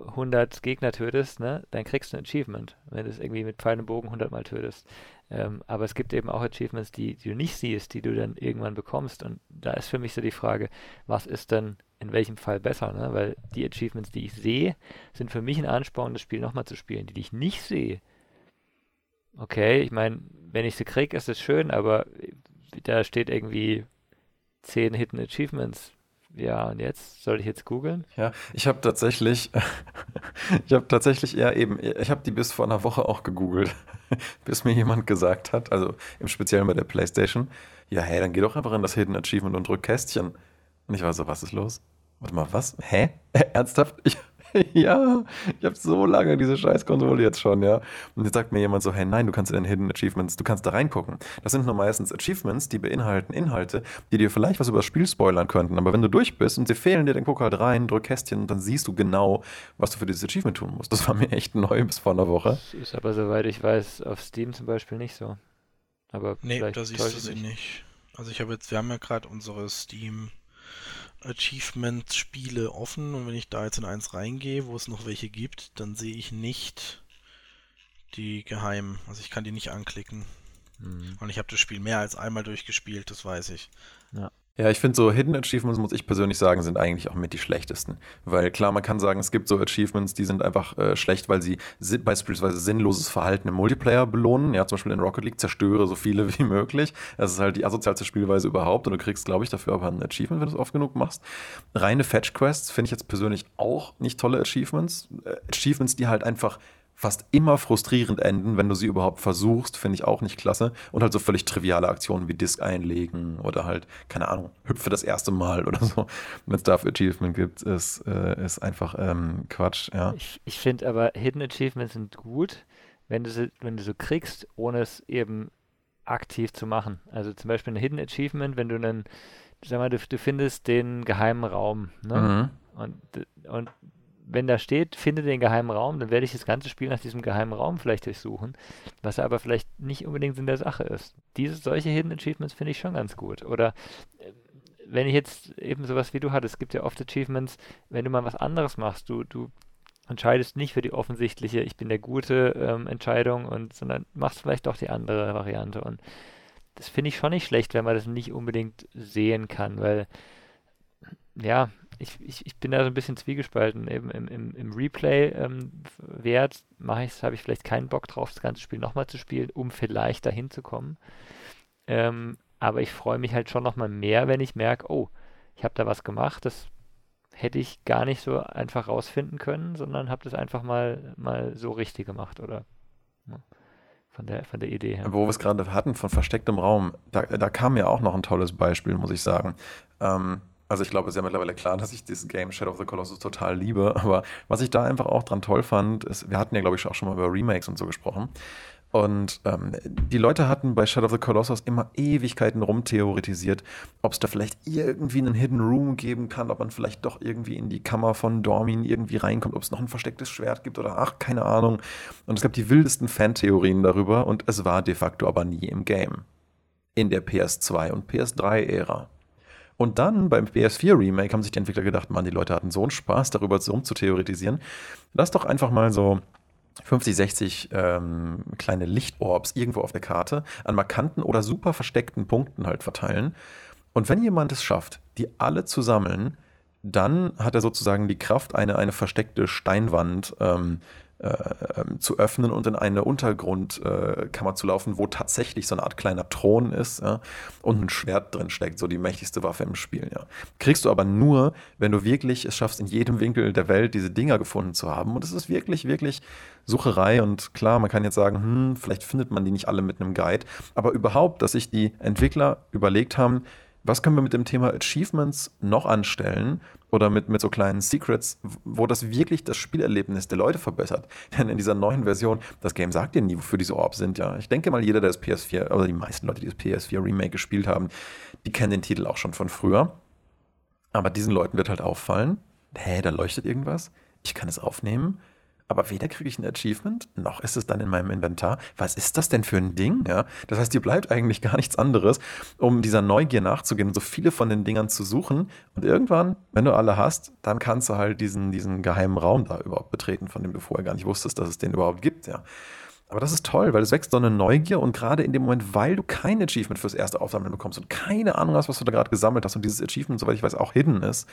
100 Gegner tötest, ne? dann kriegst du ein Achievement, wenn du es irgendwie mit Pfeil und Bogen 100 Mal tötest. Ähm, aber es gibt eben auch Achievements, die, die, du nicht siehst, die du dann irgendwann bekommst. Und da ist für mich so die Frage, was ist denn in welchem Fall besser? Ne? Weil die Achievements, die ich sehe, sind für mich ein Ansporn, das Spiel nochmal zu spielen. Die, die ich nicht sehe, okay, ich meine, wenn ich sie kriege, ist es schön, aber da steht irgendwie 10 Hidden Achievements ja, und jetzt? Soll ich jetzt googeln? Ja, ich habe tatsächlich, ich habe tatsächlich eher eben, ich habe die bis vor einer Woche auch gegoogelt, bis mir jemand gesagt hat, also im Speziellen bei der Playstation, ja, hey, dann geh doch einfach in das Hidden Achievement und drück Kästchen. Und ich war so, was ist los? Warte mal, was? Hä? Ernsthaft? Ich, ja, ich habe so lange diese Scheißkonsole jetzt schon, ja. Und jetzt sagt mir jemand so, hey, nein, du kannst in den Hidden Achievements, du kannst da reingucken. Das sind nur meistens Achievements, die beinhalten Inhalte, die dir vielleicht was über das Spiel spoilern könnten. Aber wenn du durch bist und sie fehlen dir, dann guck halt rein, drück Kästchen und dann siehst du genau, was du für dieses Achievement tun musst. Das war mir echt neu bis vor einer Woche. Das ist aber, soweit ich weiß, auf Steam zum Beispiel nicht so. Aber nee, da siehst du sie nicht. Also ich habe jetzt, wir haben ja gerade unsere Steam Achievement-Spiele offen und wenn ich da jetzt in eins reingehe, wo es noch welche gibt, dann sehe ich nicht die geheimen. Also ich kann die nicht anklicken. Mhm. Und ich habe das Spiel mehr als einmal durchgespielt, das weiß ich. Ja. Ja, ich finde so Hidden Achievements, muss ich persönlich sagen, sind eigentlich auch mit die schlechtesten. Weil klar, man kann sagen, es gibt so Achievements, die sind einfach äh, schlecht, weil sie beispielsweise sinnloses Verhalten im Multiplayer belohnen. Ja, zum Beispiel in Rocket League zerstöre so viele wie möglich. Das ist halt die asozialste Spielweise überhaupt und du kriegst, glaube ich, dafür aber ein Achievement, wenn du es oft genug machst. Reine Fetch Quests finde ich jetzt persönlich auch nicht tolle Achievements. Äh, Achievements, die halt einfach fast immer frustrierend enden, wenn du sie überhaupt versuchst, finde ich auch nicht klasse. Und halt so völlig triviale Aktionen wie Disk einlegen oder halt, keine Ahnung, hüpfe das erste Mal oder so. Wenn es dafür Achievement gibt, ist, äh, ist einfach ähm, Quatsch, ja. Ich, ich finde aber Hidden Achievements sind gut, wenn du, sie, wenn du so kriegst, ohne es eben aktiv zu machen. Also zum Beispiel ein Hidden Achievement, wenn du einen, sag mal, du, du findest den geheimen Raum, ne? Mhm. Und, und wenn da steht, finde den geheimen Raum, dann werde ich das ganze Spiel nach diesem geheimen Raum vielleicht durchsuchen, was aber vielleicht nicht unbedingt in der Sache ist. Diese solche Hidden Achievements finde ich schon ganz gut. Oder äh, wenn ich jetzt eben sowas wie du hattest, es gibt ja oft Achievements, wenn du mal was anderes machst, du, du entscheidest nicht für die offensichtliche, ich bin der gute ähm, Entscheidung und sondern machst vielleicht doch die andere Variante. Und das finde ich schon nicht schlecht, wenn man das nicht unbedingt sehen kann, weil ja, ich, ich, ich bin da so ein bisschen zwiegespalten. Eben im, im, im Replay-Wert ähm, mache ich habe ich vielleicht keinen Bock drauf, das ganze Spiel nochmal zu spielen, um vielleicht dahin zu kommen. Ähm, aber ich freue mich halt schon nochmal mehr, wenn ich merke, oh, ich habe da was gemacht, das hätte ich gar nicht so einfach rausfinden können, sondern habe das einfach mal, mal so richtig gemacht, oder? Ja, von der, von der Idee her. Wo wir es gerade hatten, von verstecktem Raum, da, da kam mir auch noch ein tolles Beispiel, muss ich sagen. Ähm, also ich glaube, es ist ja mittlerweile klar, dass ich dieses Game Shadow of the Colossus total liebe. Aber was ich da einfach auch dran toll fand, ist, wir hatten ja, glaube ich, auch schon mal über Remakes und so gesprochen. Und ähm, die Leute hatten bei Shadow of the Colossus immer Ewigkeiten rumtheoretisiert, ob es da vielleicht irgendwie einen Hidden Room geben kann, ob man vielleicht doch irgendwie in die Kammer von Dormin irgendwie reinkommt, ob es noch ein verstecktes Schwert gibt oder ach, keine Ahnung. Und es gab die wildesten Fantheorien darüber und es war de facto aber nie im Game. In der PS2 und PS3-Ära. Und dann beim PS4 Remake haben sich die Entwickler gedacht, man, die Leute hatten so einen Spaß, darüber rumzutheoretisieren. Lass doch einfach mal so 50, 60 ähm, kleine Lichtorbs irgendwo auf der Karte an markanten oder super versteckten Punkten halt verteilen. Und wenn jemand es schafft, die alle zu sammeln, dann hat er sozusagen die Kraft, eine, eine versteckte Steinwand ähm, äh, ähm, zu öffnen und in eine Untergrundkammer äh, zu laufen, wo tatsächlich so eine Art kleiner Thron ist ja, und ein Schwert drin steckt, so die mächtigste Waffe im Spiel. Ja. Kriegst du aber nur, wenn du wirklich es schaffst, in jedem Winkel der Welt diese Dinger gefunden zu haben. Und es ist wirklich, wirklich Sucherei. Und klar, man kann jetzt sagen, hm, vielleicht findet man die nicht alle mit einem Guide. Aber überhaupt, dass sich die Entwickler überlegt haben, was können wir mit dem Thema Achievements noch anstellen oder mit, mit so kleinen Secrets, wo das wirklich das Spielerlebnis der Leute verbessert. Denn in dieser neuen Version, das Game sagt dir nie, wofür diese Orbs sind, ja. Ich denke mal, jeder, der das PS4, oder die meisten Leute, die das PS4 Remake gespielt haben, die kennen den Titel auch schon von früher. Aber diesen Leuten wird halt auffallen, hä, da leuchtet irgendwas, ich kann es aufnehmen aber weder kriege ich ein Achievement, noch ist es dann in meinem Inventar. Was ist das denn für ein Ding? Ja, das heißt, dir bleibt eigentlich gar nichts anderes, um dieser Neugier nachzugehen so viele von den Dingern zu suchen. Und irgendwann, wenn du alle hast, dann kannst du halt diesen, diesen geheimen Raum da überhaupt betreten, von dem du vorher gar nicht wusstest, dass es den überhaupt gibt. Ja. Aber das ist toll, weil es wächst so eine Neugier und gerade in dem Moment, weil du kein Achievement fürs erste Aufsammeln bekommst und keine Ahnung hast, was du da gerade gesammelt hast und dieses Achievement, soweit ich weiß, auch hidden ist,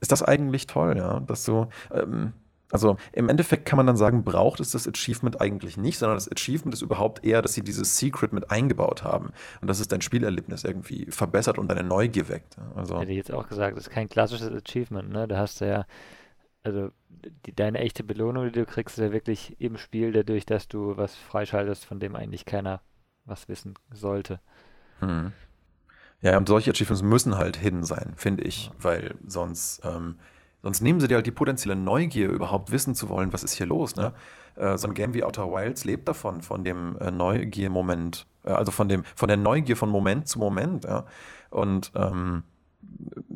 ist das eigentlich toll, ja, dass du ähm, also im Endeffekt kann man dann sagen, braucht es das Achievement eigentlich nicht, sondern das Achievement ist überhaupt eher, dass sie dieses Secret mit eingebaut haben und dass es dein Spielerlebnis irgendwie verbessert und deine Neugier weckt. Also ich hätte jetzt auch gesagt, das ist kein klassisches Achievement, ne? Da hast du ja, also die, deine echte Belohnung, die du kriegst, ist ja wirklich im Spiel dadurch, dass du was freischaltest, von dem eigentlich keiner was wissen sollte. Hm. Ja, und solche Achievements müssen halt hidden sein, finde ich, ja. weil sonst ähm, Sonst nehmen sie dir halt die potenzielle Neugier, überhaupt wissen zu wollen, was ist hier los. Ne? Äh, so ein Game wie Outer Wilds lebt davon, von dem äh, Neugier-Moment, äh, also von, dem, von der Neugier von Moment zu Moment. Ja? Und ähm,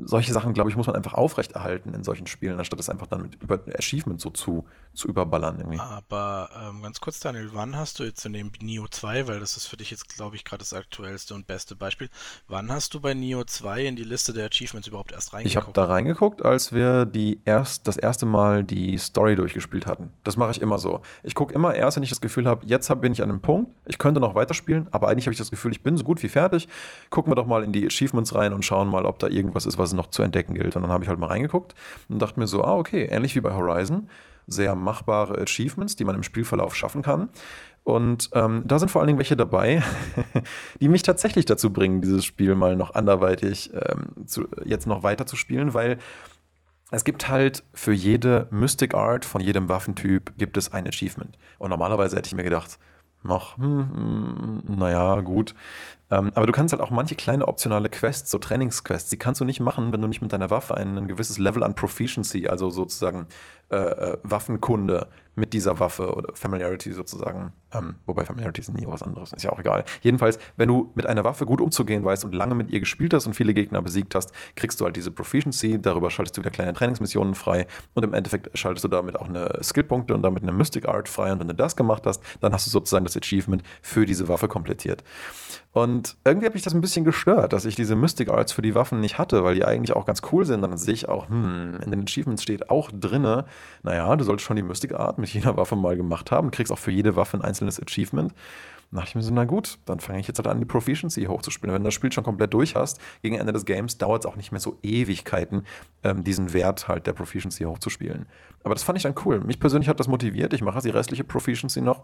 solche Sachen, glaube ich, muss man einfach aufrechterhalten in solchen Spielen, anstatt es einfach dann mit über Achievement so zu, zu überballern. Irgendwie. Aber ähm, ganz kurz, Daniel, wann hast du jetzt in dem Neo 2, weil das ist für dich jetzt, glaube ich, gerade das aktuellste und beste Beispiel, wann hast du bei Neo 2 in die Liste der Achievements überhaupt erst reingeguckt? Ich habe da reingeguckt, als wir die erst, das erste Mal die Story durchgespielt hatten. Das mache ich immer so. Ich gucke immer erst, wenn ich das Gefühl habe, jetzt bin ich an einem Punkt, ich könnte noch weiterspielen, aber eigentlich habe ich das Gefühl, ich bin so gut wie fertig. Gucken wir doch mal in die Achievements rein und schauen mal, ob da irgendwas ist, was noch zu entdecken gilt. Und dann habe ich halt mal reingeguckt und dachte mir so, ah, okay, ähnlich wie bei Horizon, sehr machbare Achievements, die man im Spielverlauf schaffen kann. Und ähm, da sind vor allen Dingen welche dabei, die mich tatsächlich dazu bringen, dieses Spiel mal noch anderweitig ähm, zu, jetzt noch weiter zu spielen, weil es gibt halt für jede Mystic Art von jedem Waffentyp gibt es ein Achievement. Und normalerweise hätte ich mir gedacht, noch, hm, hm, naja, gut. Ähm, aber du kannst halt auch manche kleine optionale Quests, so Trainingsquests, die kannst du nicht machen, wenn du nicht mit deiner Waffe ein, ein gewisses Level an Proficiency, also sozusagen äh, äh, Waffenkunde mit dieser Waffe oder Familiarity sozusagen, ähm, wobei Familiarity ist nie was anderes, ist ja auch egal. Jedenfalls, wenn du mit einer Waffe gut umzugehen weißt und lange mit ihr gespielt hast und viele Gegner besiegt hast, kriegst du halt diese Proficiency, darüber schaltest du wieder kleine Trainingsmissionen frei und im Endeffekt schaltest du damit auch eine Skillpunkte und damit eine Mystic Art frei und wenn du das gemacht hast, dann hast du sozusagen das Achievement für diese Waffe komplettiert. Und irgendwie hat mich das ein bisschen gestört, dass ich diese Mystic Arts für die Waffen nicht hatte, weil die eigentlich auch ganz cool sind. Dann sehe ich auch, hm, in den Achievements steht auch drinne, naja, du solltest schon die Mystic Art mit jeder Waffe mal gemacht haben, kriegst auch für jede Waffe ein einzelnes Achievement. Dann dachte ich mir so, na gut, dann fange ich jetzt halt an, die Proficiency hochzuspielen. Wenn du das Spiel schon komplett durch hast, gegen Ende des Games dauert es auch nicht mehr so Ewigkeiten, ähm, diesen Wert halt der Proficiency hochzuspielen. Aber das fand ich dann cool. Mich persönlich hat das motiviert. Ich mache die restliche Proficiency noch.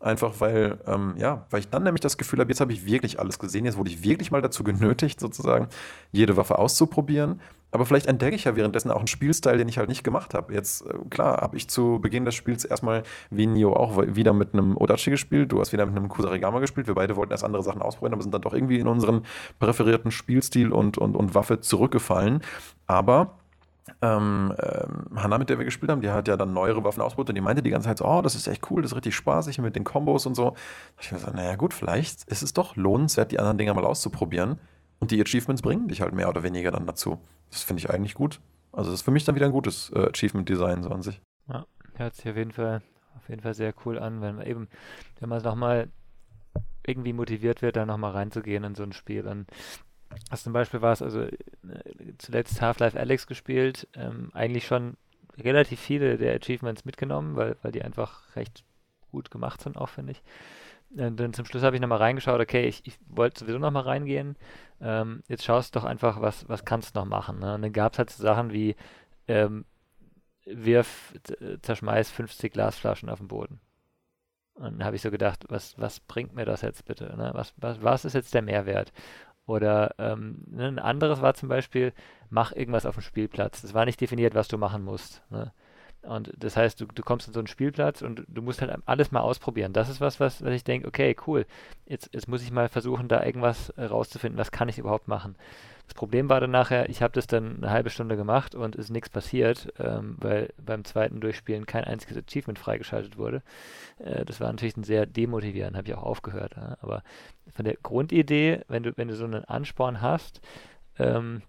Einfach weil, ähm, ja, weil ich dann nämlich das Gefühl habe, jetzt habe ich wirklich alles gesehen. Jetzt wurde ich wirklich mal dazu genötigt, sozusagen, jede Waffe auszuprobieren. Aber vielleicht entdecke ich ja währenddessen auch einen Spielstil, den ich halt nicht gemacht habe. Jetzt, äh, klar, habe ich zu Beginn des Spiels erstmal, wie Nio auch, wieder mit einem Odachi gespielt. Du hast wieder mit einem Kusarigama gespielt. Wir beide wollten erst andere Sachen ausprobieren, aber sind dann doch irgendwie in unseren präferierten Spielstil und, und, und Waffe zurückgefallen. Aber ähm, ähm, Hannah, mit der wir gespielt haben, die hat ja dann neuere Waffen ausprobiert und die meinte die ganze Zeit so, oh, das ist echt cool, das ist richtig spaßig mit den Kombos und so. Da ich mir so, naja gut, vielleicht ist es doch lohnenswert, die anderen Dinger mal auszuprobieren. Und die Achievements bringen dich halt mehr oder weniger dann dazu. Das finde ich eigentlich gut. Also das ist für mich dann wieder ein gutes äh, Achievement-Design so an sich. Ja, hört sich auf jeden Fall, auf jeden Fall sehr cool an, wenn man eben, wenn man nochmal irgendwie motiviert wird, da nochmal reinzugehen in so ein Spiel. Und was zum Beispiel war es, also äh, zuletzt Half-Life Alex gespielt, ähm, eigentlich schon relativ viele der Achievements mitgenommen, weil, weil die einfach recht gut gemacht sind, auch finde ich. Und dann zum Schluss habe ich nochmal reingeschaut, okay, ich, ich wollte sowieso nochmal reingehen. Ähm, jetzt schaust du doch einfach, was, was kannst du noch machen. Ne? Und dann gab es halt so Sachen wie, ähm, wirf, zerschmeiß 50 Glasflaschen auf den Boden. Und dann habe ich so gedacht, was, was bringt mir das jetzt bitte? Ne? Was, was, was ist jetzt der Mehrwert? Oder ähm, ne, ein anderes war zum Beispiel, mach irgendwas auf dem Spielplatz. Es war nicht definiert, was du machen musst. Ne? Und das heißt, du, du kommst in so einen Spielplatz und du musst halt alles mal ausprobieren. Das ist was, was, was ich denke, okay, cool, jetzt, jetzt muss ich mal versuchen, da irgendwas äh, rauszufinden, was kann ich überhaupt machen. Das Problem war dann nachher, ich habe das dann eine halbe Stunde gemacht und ist nichts passiert, ähm, weil beim zweiten Durchspielen kein einziges Achievement freigeschaltet wurde. Äh, das war natürlich ein sehr demotivierend, habe ich auch aufgehört. Ja? Aber von der Grundidee, wenn du, wenn du so einen Ansporn hast, ähm,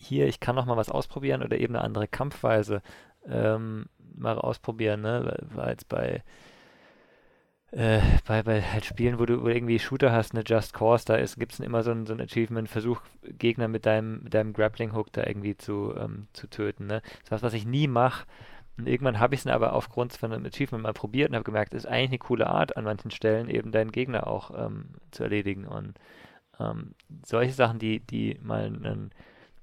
hier, ich kann noch mal was ausprobieren oder eben eine andere Kampfweise ähm, mal ausprobieren, ne? War jetzt bei äh, bei, bei halt Spielen, wo du, irgendwie Shooter hast, eine Just Cause, da gibt es immer so ein, so ein Achievement, versuch Gegner mit deinem, mit deinem Grappling-Hook da irgendwie zu, ähm, zu töten. Ne? Das ist was, was ich nie mache. Und irgendwann habe ich es aber aufgrund von einem Achievement mal probiert und habe gemerkt, ist eigentlich eine coole Art, an manchen Stellen eben deinen Gegner auch ähm, zu erledigen. Und ähm, solche Sachen, die, die mal einen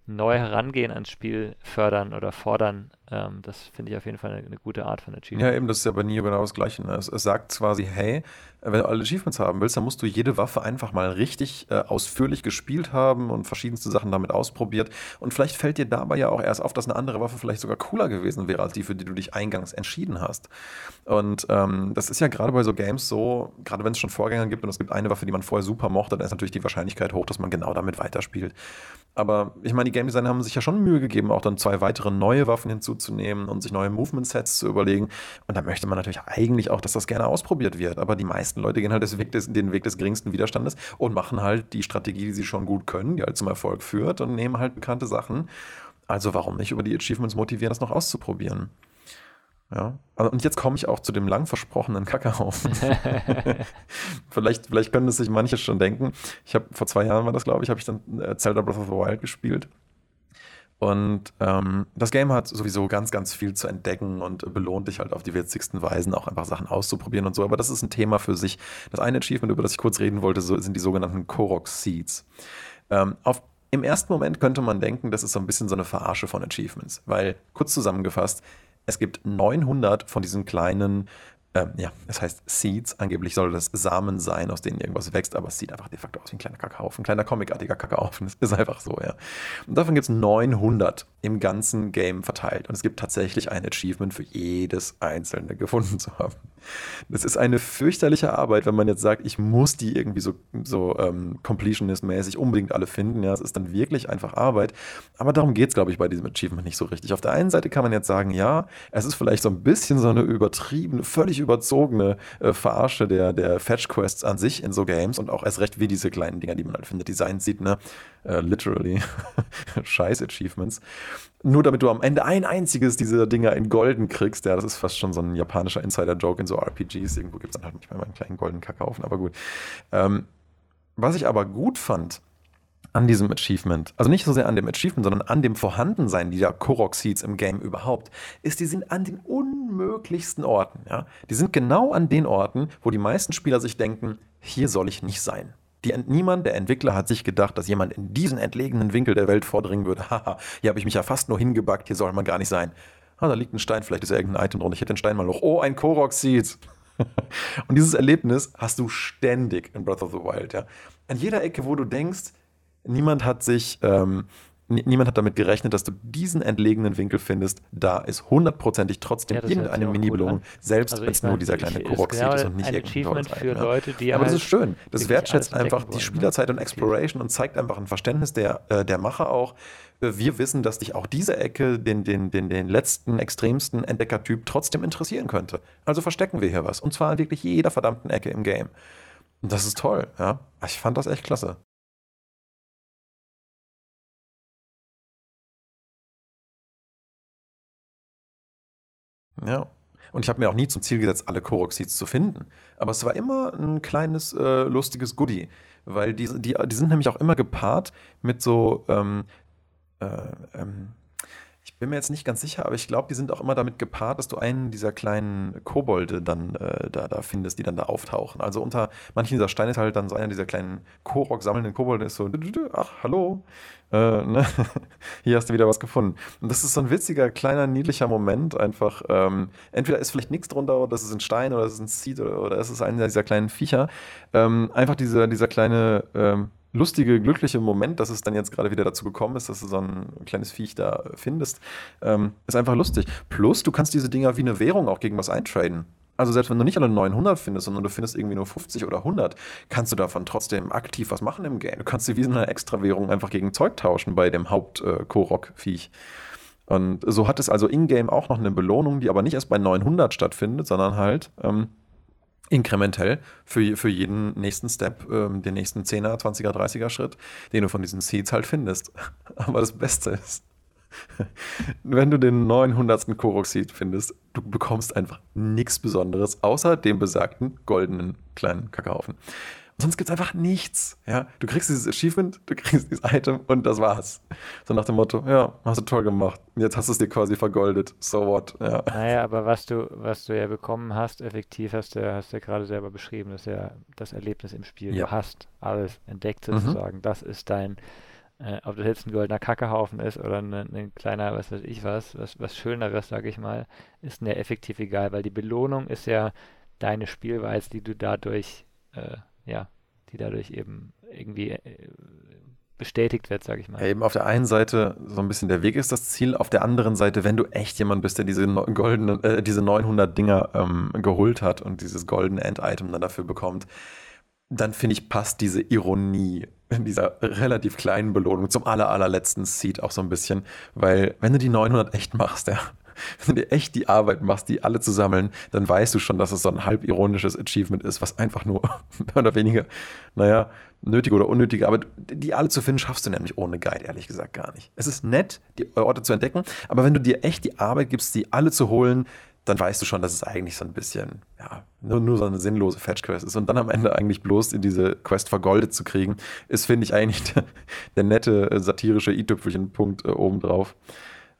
neu herangehen ans Spiel fördern oder fordern, ähm, das finde ich auf jeden Fall eine, eine, gute Art von Achievement. Ja, eben, das ist ja bei Nier genau das Gleiche. Ne? Es, es, sagt quasi, hey, wenn du alle Achievements haben willst, dann musst du jede Waffe einfach mal richtig äh, ausführlich gespielt haben und verschiedenste Sachen damit ausprobiert. Und vielleicht fällt dir dabei ja auch erst auf, dass eine andere Waffe vielleicht sogar cooler gewesen wäre, als die, für die du dich eingangs entschieden hast. Und ähm, das ist ja gerade bei so Games so, gerade wenn es schon Vorgänger gibt und es gibt eine Waffe, die man vorher super mochte, dann ist natürlich die Wahrscheinlichkeit hoch, dass man genau damit weiterspielt. Aber ich meine, die Game Designer haben sich ja schon Mühe gegeben, auch dann zwei weitere neue Waffen hinzuzunehmen und sich neue Movement-Sets zu überlegen. Und da möchte man natürlich eigentlich auch, dass das gerne ausprobiert wird. Aber die meisten Leute gehen halt des Weg des, den Weg des geringsten Widerstandes und machen halt die Strategie, die sie schon gut können, die halt zum Erfolg führt und nehmen halt bekannte Sachen. Also warum nicht über die Achievements motivieren, das noch auszuprobieren? Ja. Also, und jetzt komme ich auch zu dem lang versprochenen Kackerhaufen. vielleicht, vielleicht können es sich manche schon denken. Ich habe vor zwei Jahren war das, glaube ich, habe ich dann äh, Zelda Breath of the Wild gespielt. Und ähm, das Game hat sowieso ganz, ganz viel zu entdecken und belohnt dich halt auf die witzigsten Weisen, auch einfach Sachen auszuprobieren und so. Aber das ist ein Thema für sich. Das eine Achievement, über das ich kurz reden wollte, so, sind die sogenannten Korok Seeds. Ähm, auf im ersten Moment könnte man denken, das ist so ein bisschen so eine Verarsche von Achievements, weil kurz zusammengefasst, es gibt 900 von diesen kleinen ähm, ja, es heißt Seeds. Angeblich soll das Samen sein, aus denen irgendwas wächst, aber es sieht einfach de facto aus wie ein kleiner Kakaofen, ein kleiner comicartiger Kakaofen. Das ist einfach so, ja. Und davon gibt es 900 im ganzen Game verteilt. Und es gibt tatsächlich ein Achievement für jedes einzelne gefunden zu haben. Das ist eine fürchterliche Arbeit, wenn man jetzt sagt, ich muss die irgendwie so, so ähm, Completionist-mäßig unbedingt alle finden. Ja, es ist dann wirklich einfach Arbeit. Aber darum geht es, glaube ich, bei diesem Achievement nicht so richtig. Auf der einen Seite kann man jetzt sagen, ja, es ist vielleicht so ein bisschen so eine übertriebene, völlig überzogene äh, Verarsche der, der Fetch-Quests an sich in so Games und auch erst recht wie diese kleinen Dinger, die man halt findet, Design sieht, ne? Äh, literally. Scheiß Achievements. Nur damit du am Ende ein einziges dieser Dinger in Golden kriegst, ja, das ist fast schon so ein japanischer Insider-Joke in so RPGs. Irgendwo gibt es dann halt nicht mehr meinen kleinen goldenen Kakaufen, aber gut. Ähm, was ich aber gut fand, an diesem Achievement, also nicht so sehr an dem Achievement, sondern an dem Vorhandensein dieser Korok Seeds im Game überhaupt, ist, die sind an den unmöglichsten Orten. Ja? Die sind genau an den Orten, wo die meisten Spieler sich denken, hier soll ich nicht sein. Die, niemand der Entwickler hat sich gedacht, dass jemand in diesen entlegenen Winkel der Welt vordringen würde. Haha, hier habe ich mich ja fast nur hingebackt, hier soll man gar nicht sein. Ah, da liegt ein Stein, vielleicht ist ja irgendein Item drunter. Ich hätte den Stein mal noch. Oh, ein Korok Seed. Und dieses Erlebnis hast du ständig in Breath of the Wild. Ja? An jeder Ecke, wo du denkst, niemand hat sich, ähm, niemand hat damit gerechnet, dass du diesen entlegenen Winkel findest. Da ist hundertprozentig trotzdem ja, irgendeine Mini-Belohnung, selbst also wenn es nur dieser kleine Korok ist, ist und nicht ein Achievement für Leute, die Aber halt das ist schön. Das wertschätzt einfach die ne? Spielerzeit und Exploration und zeigt einfach ein Verständnis der, äh, der Macher auch. Äh, wir wissen, dass dich auch diese Ecke, den, den, den, den letzten, extremsten Entdeckertyp trotzdem interessieren könnte. Also verstecken wir hier was. Und zwar wirklich jeder verdammten Ecke im Game. Und das ist toll, ja. Ich fand das echt klasse. Ja. Und ich habe mir auch nie zum Ziel gesetzt, alle Korok-Seeds zu finden. Aber es war immer ein kleines, äh, lustiges Goodie. Weil die, die, die sind nämlich auch immer gepaart mit so, ähm, äh, ähm, Ich bin mir jetzt nicht ganz sicher, aber ich glaube, die sind auch immer damit gepaart, dass du einen dieser kleinen Kobolde dann äh, da, da findest, die dann da auftauchen. Also unter manchen dieser Steine ist halt dann so einer dieser kleinen Korok sammelnden Kobolde, ist so, ach, hallo, äh, ne? hier hast du wieder was gefunden. Und das ist so ein witziger, kleiner, niedlicher Moment einfach. Ähm, entweder ist vielleicht nichts drunter, oder das ist ein Stein, oder das ist ein Seed, oder, oder es ist einer dieser kleinen Viecher. Ähm, einfach dieser, dieser kleine ähm, lustige, glückliche Moment, dass es dann jetzt gerade wieder dazu gekommen ist, dass du so ein kleines Viech da findest, ähm, ist einfach lustig. Plus, du kannst diese Dinger wie eine Währung auch gegen was eintraden. Also selbst wenn du nicht alle 900 findest, sondern du findest irgendwie nur 50 oder 100, kannst du davon trotzdem aktiv was machen im Game. Du kannst sie wie eine Extra-Währung einfach gegen Zeug tauschen bei dem Haupt-Korok-Viech. Äh, Und so hat es also in-game auch noch eine Belohnung, die aber nicht erst bei 900 stattfindet, sondern halt ähm, inkrementell für, für jeden nächsten Step, ähm, den nächsten 10er, 20er, 30er Schritt, den du von diesen Seeds halt findest. Aber das Beste ist, wenn du den 900. Korok-Seed findest, du bekommst einfach nichts Besonderes, außer dem besagten goldenen kleinen Kackhaufen. Sonst gibt es einfach nichts. Ja? Du kriegst dieses Achievement, du kriegst dieses Item und das war's. So nach dem Motto, ja, hast du toll gemacht. Jetzt hast du es dir quasi vergoldet. So what? Ja. Naja, aber was du, was du ja bekommen hast, effektiv hast du, hast du ja gerade selber beschrieben, das ist ja das Erlebnis im Spiel. Ja. Du hast alles entdeckt mhm. sozusagen. Mhm. Das ist dein, äh, ob das jetzt ein goldener Kackehaufen ist oder ein, ein kleiner, was weiß ich was, was, was Schöneres, sage ich mal, ist mir effektiv egal, weil die Belohnung ist ja deine Spielweise, die du dadurch äh, ja, die dadurch eben irgendwie äh, bestätigt wird, sage ich mal. Ja, eben auf der einen Seite so ein bisschen der Weg ist das Ziel, auf der anderen Seite, wenn du echt jemand bist, der diese goldenen, äh, diese 900 Dinger ähm, geholt hat und dieses goldene End-Item dann dafür bekommt, dann finde ich, passt diese Ironie in dieser relativ kleinen Belohnung zum aller, allerletzten Seed auch so ein bisschen, weil wenn du die 900 echt machst, ja, wenn du dir echt die Arbeit machst, die alle zu sammeln, dann weißt du schon, dass es so ein halb ironisches Achievement ist, was einfach nur mehr oder weniger, naja, nötige oder unnötige Arbeit, die alle zu finden, schaffst du nämlich ohne Guide, ehrlich gesagt, gar nicht. Es ist nett, die Orte zu entdecken, aber wenn du dir echt die Arbeit gibst, die alle zu holen, dann weißt du schon, dass es eigentlich so ein bisschen, ja, nur, nur so eine sinnlose Fetch-Quest ist. Und dann am Ende eigentlich bloß in diese Quest vergoldet zu kriegen, ist, finde ich, eigentlich der, der nette satirische i-Tüpfelchen-Punkt äh, obendrauf.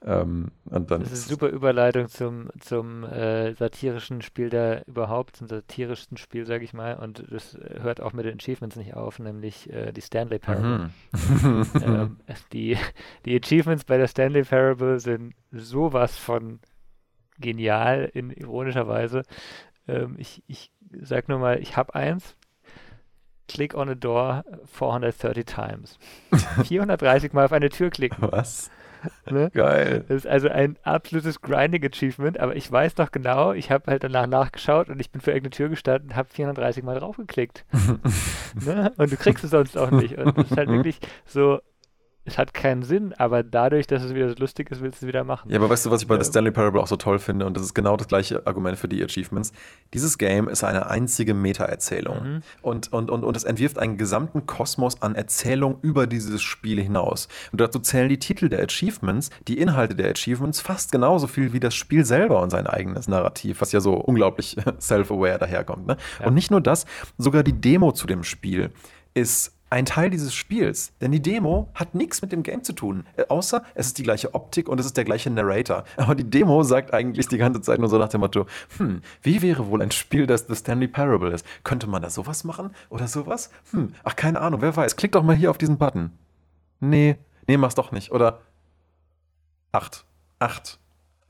Ähm, und dann das ist eine super Überleitung zum, zum äh, satirischen Spiel der überhaupt, zum satirischsten Spiel, sage ich mal. Und das hört auch mit den Achievements nicht auf, nämlich äh, die Stanley Parable. Mhm. ähm, die, die Achievements bei der Stanley Parable sind sowas von genial in ironischer Weise. Ähm, ich, ich sag nur mal, ich habe eins. Click on a door 430 times. 430 Mal auf eine Tür klicken. Was? Ne? Geil. Das ist also ein absolutes Grinding-Achievement, aber ich weiß doch genau, ich habe halt danach nachgeschaut und ich bin für irgendeine Tür gestanden und habe 430 Mal draufgeklickt. ne? Und du kriegst es sonst auch nicht. Und das ist halt wirklich so, es hat keinen Sinn, aber dadurch, dass es wieder so lustig ist, willst du es wieder machen. Ja, aber weißt du, was ich bei ja. The Stanley Parable auch so toll finde? Und das ist genau das gleiche Argument für die Achievements. Dieses Game ist eine einzige Meta-Erzählung. Mhm. Und, und, und, und es entwirft einen gesamten Kosmos an Erzählung über dieses Spiel hinaus. Und dazu zählen die Titel der Achievements, die Inhalte der Achievements fast genauso viel wie das Spiel selber und sein eigenes Narrativ, was ja so unglaublich self-aware daherkommt. Ne? Ja. Und nicht nur das, sogar die Demo zu dem Spiel ist ein Teil dieses Spiels. Denn die Demo hat nichts mit dem Game zu tun. Äh, außer es ist die gleiche Optik und es ist der gleiche Narrator. Aber die Demo sagt eigentlich die ganze Zeit nur so nach dem Motto: Hm, wie wäre wohl ein Spiel, das The Stanley Parable ist? Könnte man da sowas machen? Oder sowas? Hm, ach, keine Ahnung, wer weiß. Klick doch mal hier auf diesen Button. Nee, nee, mach's doch nicht. Oder acht. Acht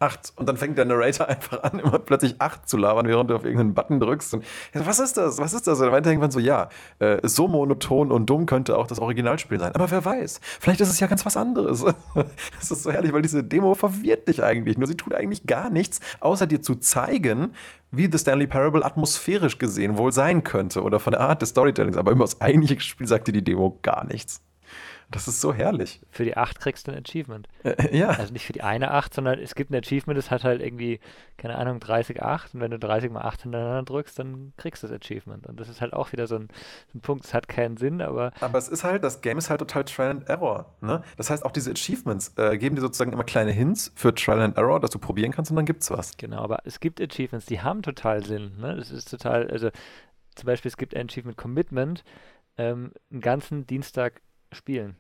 acht. Und dann fängt der Narrator einfach an, immer plötzlich acht zu labern, während du auf irgendeinen Button drückst. Und ja, was ist das? Was ist das? Und dann denkt man so, ja, äh, so monoton und dumm könnte auch das Originalspiel sein. Aber wer weiß? Vielleicht ist es ja ganz was anderes. das ist so herrlich, weil diese Demo verwirrt dich eigentlich. Nur sie tut eigentlich gar nichts, außer dir zu zeigen, wie The Stanley Parable atmosphärisch gesehen wohl sein könnte oder von der Art des Storytellings. Aber über das eigentliche Spiel sagt dir die Demo gar nichts. Das ist so herrlich. Für die 8 kriegst du ein Achievement. Äh, ja. Also nicht für die eine 8, sondern es gibt ein Achievement, das hat halt irgendwie, keine Ahnung, 30 8 und wenn du 30 mal 8 hintereinander drückst, dann kriegst du das Achievement. Und das ist halt auch wieder so ein, so ein Punkt, es hat keinen Sinn, aber. Aber es ist halt, das Game ist halt total Trial and Error. Ne? Das heißt, auch diese Achievements äh, geben dir sozusagen immer kleine Hints für Trial and Error, dass du probieren kannst und dann gibt's was. Genau, aber es gibt Achievements, die haben total Sinn. Ne? Das ist total, also zum Beispiel, es gibt ein Achievement Commitment, ähm, einen ganzen Dienstag spielen.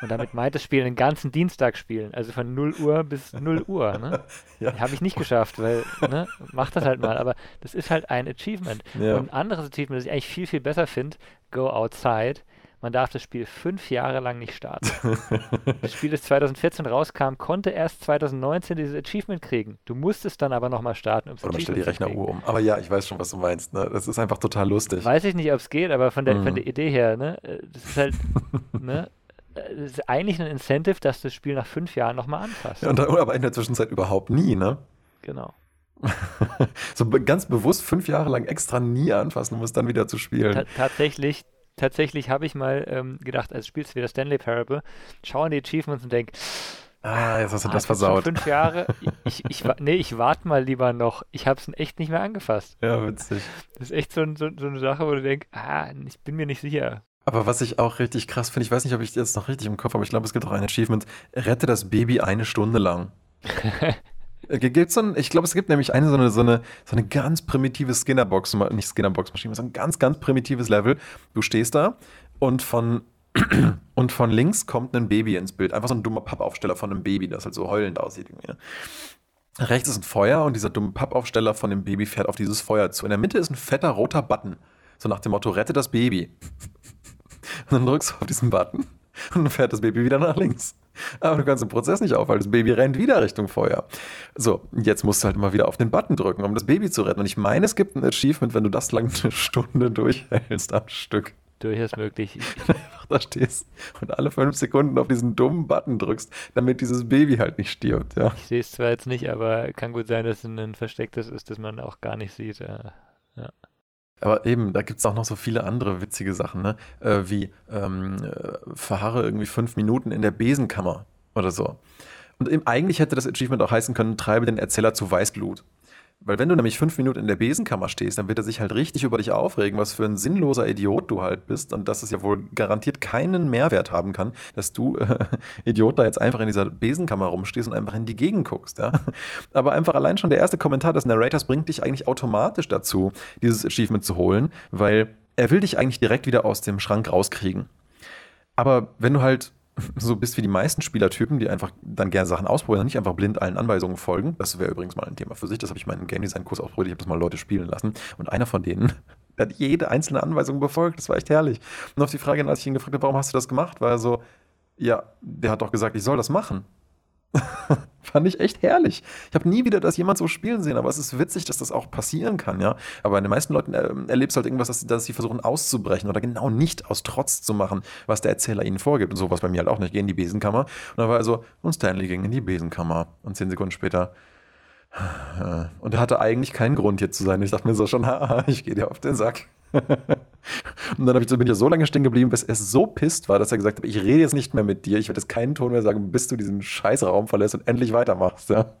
Und damit meint das Spiel den ganzen Dienstag spielen, also von 0 Uhr bis 0 Uhr. Ne? ja. Habe ich nicht geschafft, weil, ne, mach das halt mal. Aber das ist halt ein Achievement. Ja. Und ein anderes Achievement, das ich eigentlich viel, viel besser finde, Go Outside, man darf das Spiel fünf Jahre lang nicht starten. das Spiel, das 2014 rauskam, konnte erst 2019 dieses Achievement kriegen. Du musstest dann aber nochmal starten. Um's Oder man stellt die Rechneruhr um. Aber ja, ich weiß schon, was du meinst. Ne? Das ist einfach total lustig. Weiß ich nicht, ob es geht, aber von der, mhm. von der Idee her, ne? Äh, das ist halt, ne? Das ist eigentlich ein Incentive, dass das Spiel nach fünf Jahren nochmal anfasst. Ja, und dann, aber in der Zwischenzeit überhaupt nie, ne? Genau. so ganz bewusst fünf Jahre lang extra nie anfassen, um es dann wieder zu spielen. Ta tatsächlich, tatsächlich habe ich mal ähm, gedacht, als spielst du wieder Stanley Parable, schau an die Achievements und denk, Ah, jetzt hast du ah, das versaut. fünf Jahre. Ich, ich, ich, nee, ich warte mal lieber noch. Ich habe es echt nicht mehr angefasst. Ja, witzig. Das ist echt so, so, so eine Sache, wo du denkst, ah, ich bin mir nicht sicher. Aber was ich auch richtig krass finde, ich weiß nicht, ob ich jetzt noch richtig im Kopf habe, aber ich glaube, es gibt auch ein Achievement, rette das Baby eine Stunde lang. Äh, gibt's so ein, ich glaube, es gibt nämlich eine so eine, so eine, so eine ganz primitive Skinnerbox, nicht Skinnerbox-Maschine, sondern ein ganz, ganz primitives Level. Du stehst da und von, und von links kommt ein Baby ins Bild. Einfach so ein dummer Pappaufsteller von einem Baby, das halt so heulend aussieht. Irgendwie. Ne? Rechts ist ein Feuer und dieser dumme Pappaufsteller von dem Baby fährt auf dieses Feuer zu. In der Mitte ist ein fetter roter Button. So nach dem Motto, rette das Baby. Und dann drückst du auf diesen Button und dann fährt das Baby wieder nach links. Aber du kannst den Prozess nicht aufhalten. Das Baby rennt wieder Richtung Feuer. So, jetzt musst du halt immer wieder auf den Button drücken, um das Baby zu retten. Und ich meine, es gibt ein Achievement, wenn du das lang eine Stunde durchhältst am Stück. Durchaus möglich. Einfach da stehst und alle fünf Sekunden auf diesen dummen Button drückst, damit dieses Baby halt nicht stirbt. Ja. Ich sehe es zwar jetzt nicht, aber kann gut sein, dass es ein verstecktes ist, das man auch gar nicht sieht. Ja. Aber eben, da gibt es auch noch so viele andere witzige Sachen, ne? Äh, wie ähm, äh, verharre irgendwie fünf Minuten in der Besenkammer oder so. Und eben, eigentlich hätte das Achievement auch heißen können, treibe den Erzähler zu Weißglut. Weil wenn du nämlich fünf Minuten in der Besenkammer stehst, dann wird er sich halt richtig über dich aufregen, was für ein sinnloser Idiot du halt bist und dass es ja wohl garantiert keinen Mehrwert haben kann, dass du, äh, Idiot, da jetzt einfach in dieser Besenkammer rumstehst und einfach in die Gegend guckst, ja. Aber einfach allein schon der erste Kommentar des Narrators bringt dich eigentlich automatisch dazu, dieses Achievement zu holen, weil er will dich eigentlich direkt wieder aus dem Schrank rauskriegen. Aber wenn du halt so bist wie die meisten Spielertypen, die einfach dann gerne Sachen ausprobieren und nicht einfach blind allen Anweisungen folgen. Das wäre übrigens mal ein Thema für sich. Das habe ich meinen Game Design Kurs ausprobiert. Ich habe das mal Leute spielen lassen. Und einer von denen hat jede einzelne Anweisung befolgt. Das war echt herrlich. Und auf die Frage, als ich ihn gefragt habe, warum hast du das gemacht, war er so, ja, der hat doch gesagt, ich soll das machen. Fand ich echt herrlich. Ich habe nie wieder das jemand so spielen sehen, aber es ist witzig, dass das auch passieren kann, ja. Aber bei den meisten Leuten äh, erlebst du halt irgendwas, dass, dass, sie versuchen auszubrechen oder genau nicht aus Trotz zu machen, was der Erzähler ihnen vorgibt. Und sowas bei mir halt auch nicht. Geh in die Besenkammer. Und dann war er so, und Stanley ging in die Besenkammer. Und zehn Sekunden später, und er hatte eigentlich keinen Grund hier zu sein. Ich dachte mir so schon, haha, ich gehe dir auf den Sack. und dann ich, bin ich so lange stehen geblieben, bis er so pisst war, dass er gesagt hat, ich rede jetzt nicht mehr mit dir, ich werde jetzt keinen Ton mehr sagen, bis du diesen Scheißraum verlässt und endlich weitermachst, ja.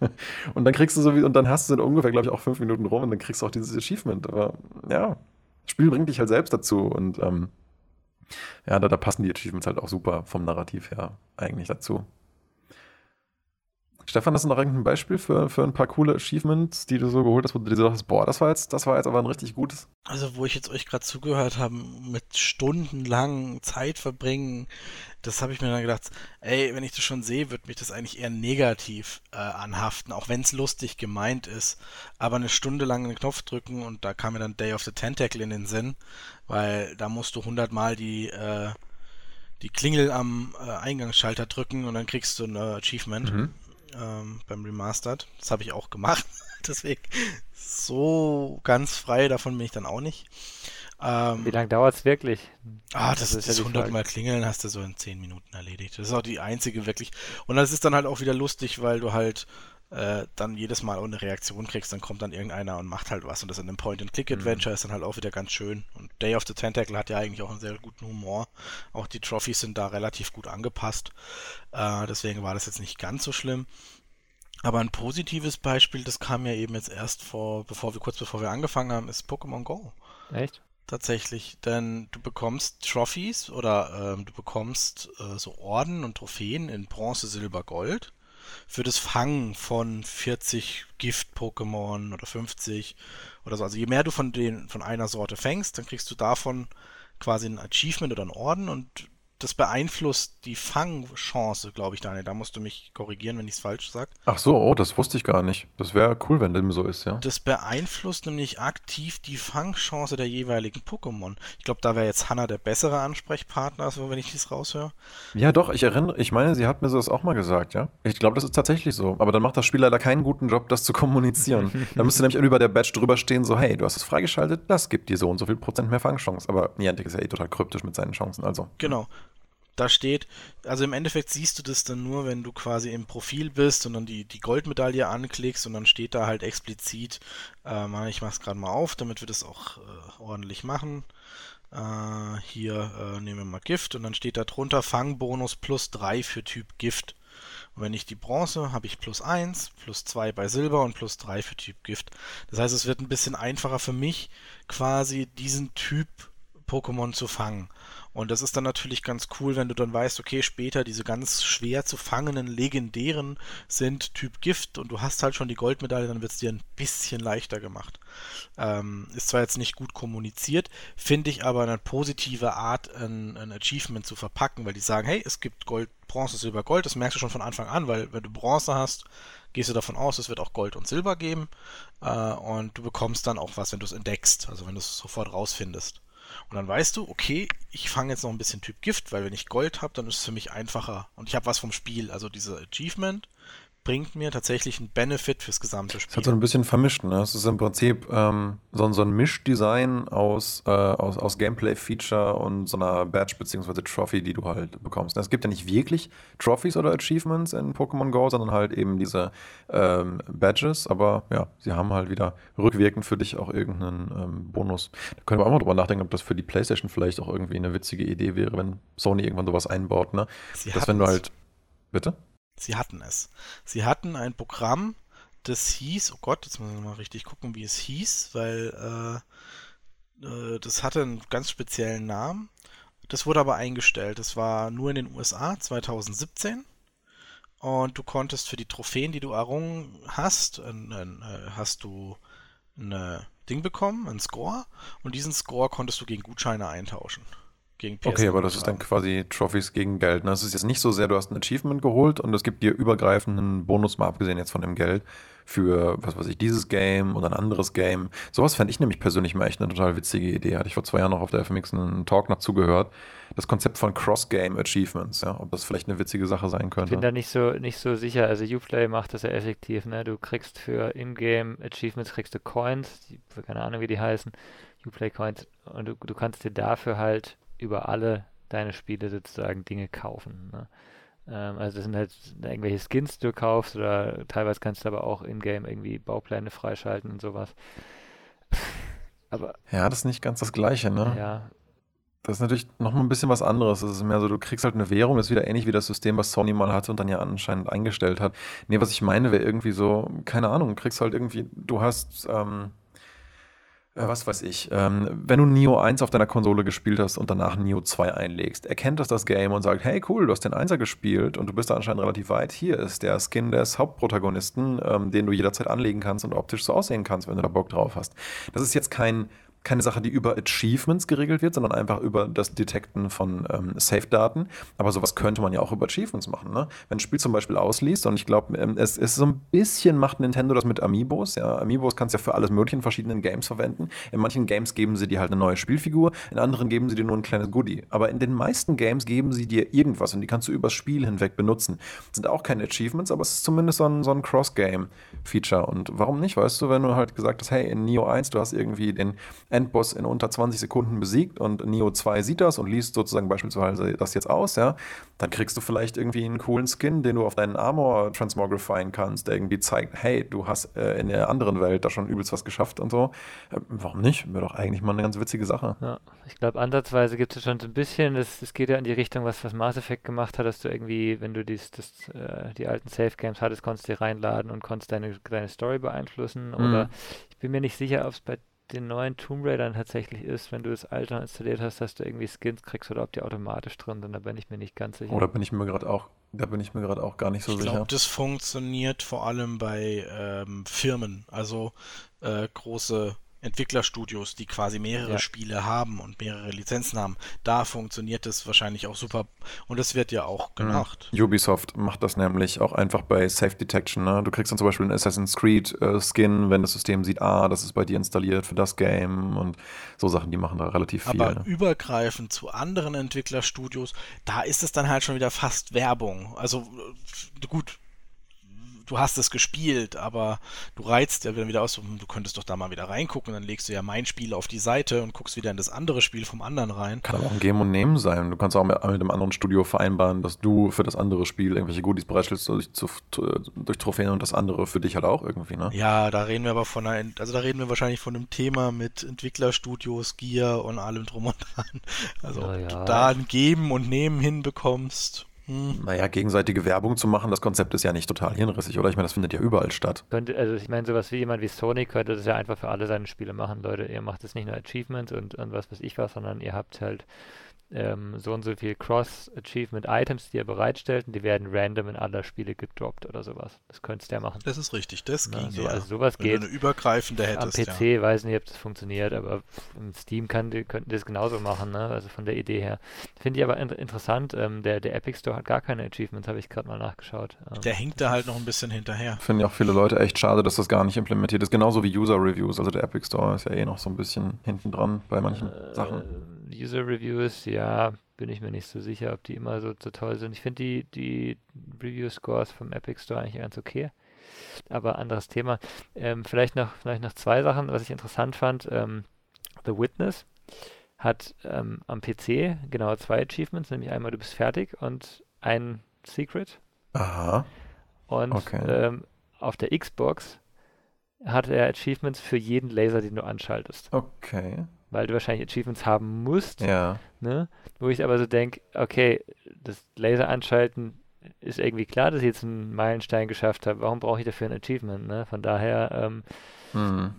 und dann kriegst du so wie, und dann hast du ungefähr, glaube ich, auch fünf Minuten rum und dann kriegst du auch dieses Achievement. Aber ja, das Spiel bringt dich halt selbst dazu und ähm, ja, da, da passen die Achievements halt auch super vom Narrativ her eigentlich dazu. Stefan, hast du noch irgendein Beispiel für, für ein paar coole Achievements, die du so geholt hast, wo du dir sagst, boah, das war jetzt, das war jetzt aber ein richtig gutes? Also, wo ich jetzt euch gerade zugehört habe, mit stundenlang Zeit verbringen, das habe ich mir dann gedacht, ey, wenn ich das schon sehe, wird mich das eigentlich eher negativ äh, anhaften, auch wenn es lustig gemeint ist. Aber eine Stunde lang einen Knopf drücken und da kam mir dann Day of the Tentacle in den Sinn, weil da musst du hundertmal die, äh, die Klingel am äh, Eingangsschalter drücken und dann kriegst du ein Achievement. Mhm ähm, beim Remastered. Das habe ich auch gemacht. Deswegen so ganz frei davon bin ich dann auch nicht. Ähm, Wie lange dauert es wirklich? Ah, das, das ist ja 100 Mal klingeln hast du so in 10 Minuten erledigt. Das ist auch die einzige wirklich. Und das ist dann halt auch wieder lustig, weil du halt äh, dann jedes Mal auch eine Reaktion kriegst, dann kommt dann irgendeiner und macht halt was. Und das in einem Point-and-Click-Adventure mhm. ist dann halt auch wieder ganz schön. Und Day of the Tentacle hat ja eigentlich auch einen sehr guten Humor. Auch die Trophys sind da relativ gut angepasst. Äh, deswegen war das jetzt nicht ganz so schlimm. Aber ein positives Beispiel, das kam ja eben jetzt erst vor, bevor wir kurz bevor wir angefangen haben, ist Pokémon Go. Echt? Tatsächlich, denn du bekommst Trophies oder ähm, du bekommst äh, so Orden und Trophäen in Bronze, Silber, Gold für das Fangen von 40 Gift-Pokémon oder 50 oder so. Also je mehr du von den von einer Sorte fängst, dann kriegst du davon quasi ein Achievement oder einen Orden und das beeinflusst die Fangchance, glaube ich, Daniel. Da musst du mich korrigieren, wenn ich es falsch sage. Ach so, oh, das wusste ich gar nicht. Das wäre cool, wenn dem so ist, ja. Das beeinflusst nämlich aktiv die Fangchance der jeweiligen Pokémon. Ich glaube, da wäre jetzt Hannah der bessere Ansprechpartner, also wenn ich das raushöre. Ja, doch, ich erinnere, ich meine, sie hat mir das auch mal gesagt, ja. Ich glaube, das ist tatsächlich so. Aber dann macht das Spiel leider keinen guten Job, das zu kommunizieren. da müsste nämlich über der Badge drüber stehen, so, hey, du hast es freigeschaltet, das gibt dir so und so viel Prozent mehr Fangchance. Aber Niantic ist ja eh total kryptisch mit seinen Chancen, also. Genau da steht, also im Endeffekt siehst du das dann nur, wenn du quasi im Profil bist und dann die, die Goldmedaille anklickst und dann steht da halt explizit, äh, ich mach's gerade mal auf, damit wir das auch äh, ordentlich machen. Äh, hier äh, nehmen wir mal Gift und dann steht da drunter Fangbonus plus 3 für Typ Gift. Und wenn ich die Bronze habe ich plus 1, plus 2 bei Silber und plus 3 für Typ Gift. Das heißt, es wird ein bisschen einfacher für mich, quasi diesen Typ Pokémon zu fangen. Und das ist dann natürlich ganz cool, wenn du dann weißt, okay, später diese ganz schwer zu fangenen legendären sind Typ Gift und du hast halt schon die Goldmedaille, dann wird es dir ein bisschen leichter gemacht. Ähm, ist zwar jetzt nicht gut kommuniziert, finde ich aber eine positive Art, ein, ein Achievement zu verpacken, weil die sagen, hey, es gibt Gold, Bronze, Silber, Gold, das merkst du schon von Anfang an, weil wenn du Bronze hast, gehst du davon aus, es wird auch Gold und Silber geben äh, und du bekommst dann auch was, wenn du es entdeckst, also wenn du es sofort rausfindest. Und dann weißt du, okay, ich fange jetzt noch ein bisschen Typ Gift, weil wenn ich Gold habe, dann ist es für mich einfacher. Und ich habe was vom Spiel. Also diese Achievement bringt mir tatsächlich einen Benefit fürs gesamte Spiel. Es hat so ein bisschen vermischt, ne? Es ist im Prinzip ähm, so, so, ein Mischdesign aus, äh, aus, aus Gameplay-Feature und so einer Badge bzw. Trophy, die du halt bekommst. Es gibt ja nicht wirklich Trophies oder Achievements in Pokémon Go, sondern halt eben diese ähm, Badges, aber ja, sie haben halt wieder rückwirkend für dich auch irgendeinen ähm, Bonus. Da können wir auch mal drüber nachdenken, ob das für die Playstation vielleicht auch irgendwie eine witzige Idee wäre, wenn Sony irgendwann sowas einbaut, ne? Sie Dass wenn du halt. Bitte? Sie hatten es. Sie hatten ein Programm, das hieß, oh Gott, jetzt müssen wir mal richtig gucken, wie es hieß, weil äh, äh, das hatte einen ganz speziellen Namen. Das wurde aber eingestellt. Das war nur in den USA 2017. Und du konntest für die Trophäen, die du errungen hast, äh, hast du ein Ding bekommen, ein Score. Und diesen Score konntest du gegen Gutscheine eintauschen gegen PS. Okay, aber das ist dann quasi Trophies gegen Geld. Ne? Das ist jetzt nicht so sehr, du hast ein Achievement geholt und es gibt dir übergreifenden Bonus, mal abgesehen jetzt von dem Geld, für, was weiß ich, dieses Game oder ein anderes Game. Sowas fände ich nämlich persönlich mal echt eine total witzige Idee. Hatte ich vor zwei Jahren noch auf der FMX einen Talk noch zugehört. Das Konzept von Cross-Game-Achievements, ja, ob das vielleicht eine witzige Sache sein könnte. Ich bin da nicht so, nicht so sicher. Also Uplay macht das ja effektiv, ne? Du kriegst für In-Game-Achievements kriegst du Coins, die, keine Ahnung, wie die heißen, Uplay-Coins, und du, du kannst dir dafür halt über alle deine Spiele sozusagen Dinge kaufen. Ne? Ähm, also das sind halt irgendwelche Skins, die du kaufst oder teilweise kannst du aber auch in-game irgendwie Baupläne freischalten und sowas. Aber ja, das ist nicht ganz das Gleiche, ne? Ja. Das ist natürlich nochmal ein bisschen was anderes. Das ist mehr so, du kriegst halt eine Währung, das ist wieder ähnlich wie das System, was Sony mal hatte und dann ja anscheinend eingestellt hat. Nee, was ich meine, wäre irgendwie so, keine Ahnung, du kriegst halt irgendwie, du hast, ähm, äh, was weiß ich, ähm, wenn du Neo 1 auf deiner Konsole gespielt hast und danach Neo 2 einlegst, erkennt das das Game und sagt, hey cool, du hast den 1er gespielt und du bist da anscheinend relativ weit. Hier ist der Skin des Hauptprotagonisten, ähm, den du jederzeit anlegen kannst und optisch so aussehen kannst, wenn du da Bock drauf hast. Das ist jetzt kein keine Sache, die über Achievements geregelt wird, sondern einfach über das Detekten von ähm, Safe-Daten. Aber sowas könnte man ja auch über Achievements machen. Ne? Wenn ein Spiel zum Beispiel ausliest, und ich glaube, ähm, es ist so ein bisschen macht Nintendo das mit Amiibos. Ja? Amiibos kannst du ja für alles mögliche in verschiedenen Games verwenden. In manchen Games geben sie dir halt eine neue Spielfigur, in anderen geben sie dir nur ein kleines Goodie. Aber in den meisten Games geben sie dir irgendwas und die kannst du übers Spiel hinweg benutzen. Das sind auch keine Achievements, aber es ist zumindest so ein, so ein Cross-Game-Feature. Und warum nicht? Weißt du, wenn du halt gesagt hast, hey, in Neo 1, du hast irgendwie den Endboss in unter 20 Sekunden besiegt und Neo 2 sieht das und liest sozusagen beispielsweise das jetzt aus, ja, dann kriegst du vielleicht irgendwie einen coolen Skin, den du auf deinen Armor transmogrifieren kannst, der irgendwie zeigt, hey, du hast äh, in der anderen Welt da schon übelst was geschafft und so. Äh, warum nicht? Wäre doch eigentlich mal eine ganz witzige Sache. Ja, ich glaube, ansatzweise gibt es schon so ein bisschen, es geht ja in die Richtung, was, was Mass Effect gemacht hat, dass du irgendwie, wenn du dies, das, äh, die alten Safe Games hattest, konntest du dir reinladen und konntest deine, deine Story beeinflussen. Mhm. Oder ich bin mir nicht sicher, ob es bei den neuen Tomb Raidern tatsächlich ist, wenn du das alte installiert hast, dass du irgendwie Skins kriegst oder ob die automatisch drin sind, da bin ich mir nicht ganz sicher. Oder bin ich mir gerade auch, da bin ich mir gerade auch gar nicht so ich sicher. Ich glaube, das funktioniert vor allem bei ähm, Firmen, also äh, große Entwicklerstudios, die quasi mehrere ja. Spiele haben und mehrere Lizenzen haben, da funktioniert das wahrscheinlich auch super und das wird ja auch mhm. gemacht. Mhm. Ubisoft macht das nämlich auch einfach bei Safe Detection. Ne? Du kriegst dann zum Beispiel einen Assassin's Creed äh, Skin, wenn das System sieht, ah, das ist bei dir installiert für das Game und so Sachen, die machen da relativ viel. Aber übergreifend zu anderen Entwicklerstudios, da ist es dann halt schon wieder fast Werbung. Also äh, gut, du hast es gespielt, aber du reizt ja wieder aus, du könntest doch da mal wieder reingucken, dann legst du ja mein Spiel auf die Seite und guckst wieder in das andere Spiel vom anderen rein. Kann aber auch ein Geben und Nehmen sein. Du kannst auch mit, mit einem anderen Studio vereinbaren, dass du für das andere Spiel irgendwelche Goodies bereitstellst durch, durch Trophäen und das andere für dich halt auch irgendwie, ne? Ja, da reden wir aber von einer, also da reden wir wahrscheinlich von einem Thema mit Entwicklerstudios, Gear und allem drum und dran. Also ja, ja. du da ein Geben und Nehmen hinbekommst. Hm. Naja, gegenseitige Werbung zu machen, das Konzept ist ja nicht total hirnrissig, oder? Ich meine, das findet ja überall statt. Könnte, also ich meine, sowas wie jemand wie Sony könnte das ja einfach für alle seine Spiele machen, Leute. Ihr macht jetzt nicht nur Achievements und, und was weiß ich was, sondern ihr habt halt ähm, so und so viel Cross-Achievement-Items, die er bereitstellt und die werden random in alle Spiele gedroppt oder sowas. Das könntest du ja machen. Das ist richtig, das ging so, ja. Also sowas Wenn geht. Du eine übergreifende hättest, Am PC ja. weiß nicht, ob das funktioniert, aber im Steam kann, die, könnten das genauso machen, ne? also von der Idee her. Finde ich aber in interessant, ähm, der, der Epic Store hat gar keine Achievements, habe ich gerade mal nachgeschaut. Ähm, der hinkt da halt noch ein bisschen hinterher. Finden ja auch viele Leute echt schade, dass das gar nicht implementiert ist. Genauso wie User-Reviews, also der Epic Store ist ja eh noch so ein bisschen hinten dran bei manchen äh, Sachen. User Reviews, ja, bin ich mir nicht so sicher, ob die immer so, so toll sind. Ich finde die, die Review-Scores vom Epic Store eigentlich ganz okay. Aber anderes Thema. Ähm, vielleicht, noch, vielleicht noch zwei Sachen, was ich interessant fand. Ähm, The Witness hat ähm, am PC genau zwei Achievements, nämlich einmal du bist fertig und ein Secret. Aha. Und okay. ähm, auf der Xbox hat er Achievements für jeden Laser, den du anschaltest. Okay weil du wahrscheinlich Achievements haben musst. Ja. Ne? Wo ich aber so denke, okay, das Laser anschalten ist irgendwie klar, dass ich jetzt einen Meilenstein geschafft habe. Warum brauche ich dafür ein Achievement? Ne? Von daher ähm, hm.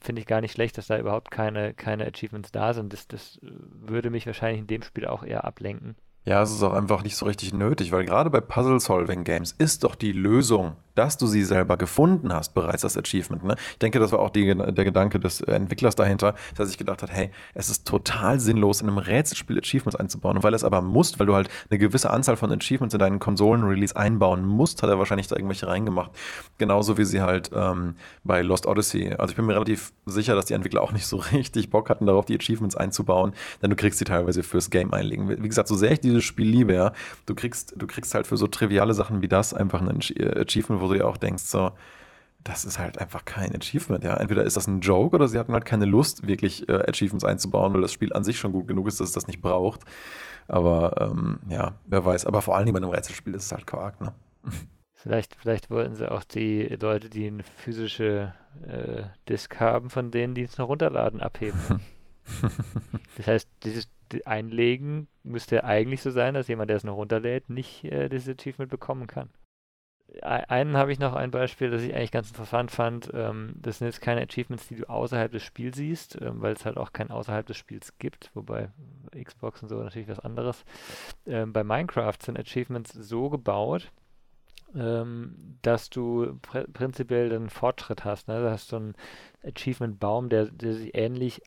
finde ich gar nicht schlecht, dass da überhaupt keine, keine Achievements da sind. Das, das würde mich wahrscheinlich in dem Spiel auch eher ablenken. Ja, es ist auch einfach nicht so richtig nötig, weil gerade bei Puzzle-Solving-Games ist doch die Lösung dass du sie selber gefunden hast, bereits das Achievement. Ne? Ich denke, das war auch die, der Gedanke des Entwicklers dahinter, dass er sich gedacht hat, hey, es ist total sinnlos, in einem Rätselspiel Achievements einzubauen. Und weil es aber musst, weil du halt eine gewisse Anzahl von Achievements in deinen Konsolen-Release einbauen musst, hat er wahrscheinlich da irgendwelche reingemacht. Genauso wie sie halt ähm, bei Lost Odyssey. Also ich bin mir relativ sicher, dass die Entwickler auch nicht so richtig Bock hatten, darauf die Achievements einzubauen, denn du kriegst sie teilweise fürs Game einlegen. Wie gesagt, so sehr ich dieses Spiel liebe, ja, du kriegst, du kriegst halt für so triviale Sachen wie das einfach ein Achievement, wo du ja auch denkst, so, das ist halt einfach kein Achievement. Ja, entweder ist das ein Joke oder sie hatten halt keine Lust, wirklich äh, Achievements einzubauen, weil das Spiel an sich schon gut genug ist, dass es das nicht braucht. Aber ähm, ja, wer weiß. Aber vor allem bei einem Rätselspiel ist es halt Quark, ne? Vielleicht, vielleicht wollten sie auch die Leute, die eine physische äh, Disk haben, von denen, die es noch runterladen, abheben. das heißt, dieses Einlegen müsste eigentlich so sein, dass jemand, der es noch runterlädt, nicht äh, dieses Achievement bekommen kann einen habe ich noch ein Beispiel, das ich eigentlich ganz interessant fand. Ähm, das sind jetzt keine Achievements, die du außerhalb des Spiels siehst, ähm, weil es halt auch kein außerhalb des Spiels gibt, wobei Xbox und so natürlich was anderes. Ähm, bei Minecraft sind Achievements so gebaut, ähm, dass du pr prinzipiell einen Fortschritt hast. Ne? Du hast so einen Achievement-Baum, der, der sich ähnlich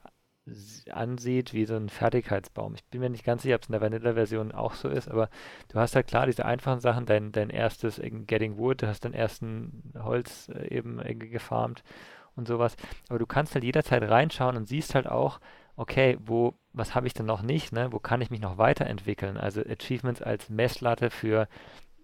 ansieht wie so ein Fertigkeitsbaum. Ich bin mir nicht ganz sicher, ob es in der Vanilla-Version auch so ist, aber du hast halt klar diese einfachen Sachen, dein, dein erstes Getting Wood, du hast dein ersten Holz äh, eben gefarmt und sowas. Aber du kannst halt jederzeit reinschauen und siehst halt auch, okay, wo, was habe ich denn noch nicht, ne? Wo kann ich mich noch weiterentwickeln? Also Achievements als Messlatte für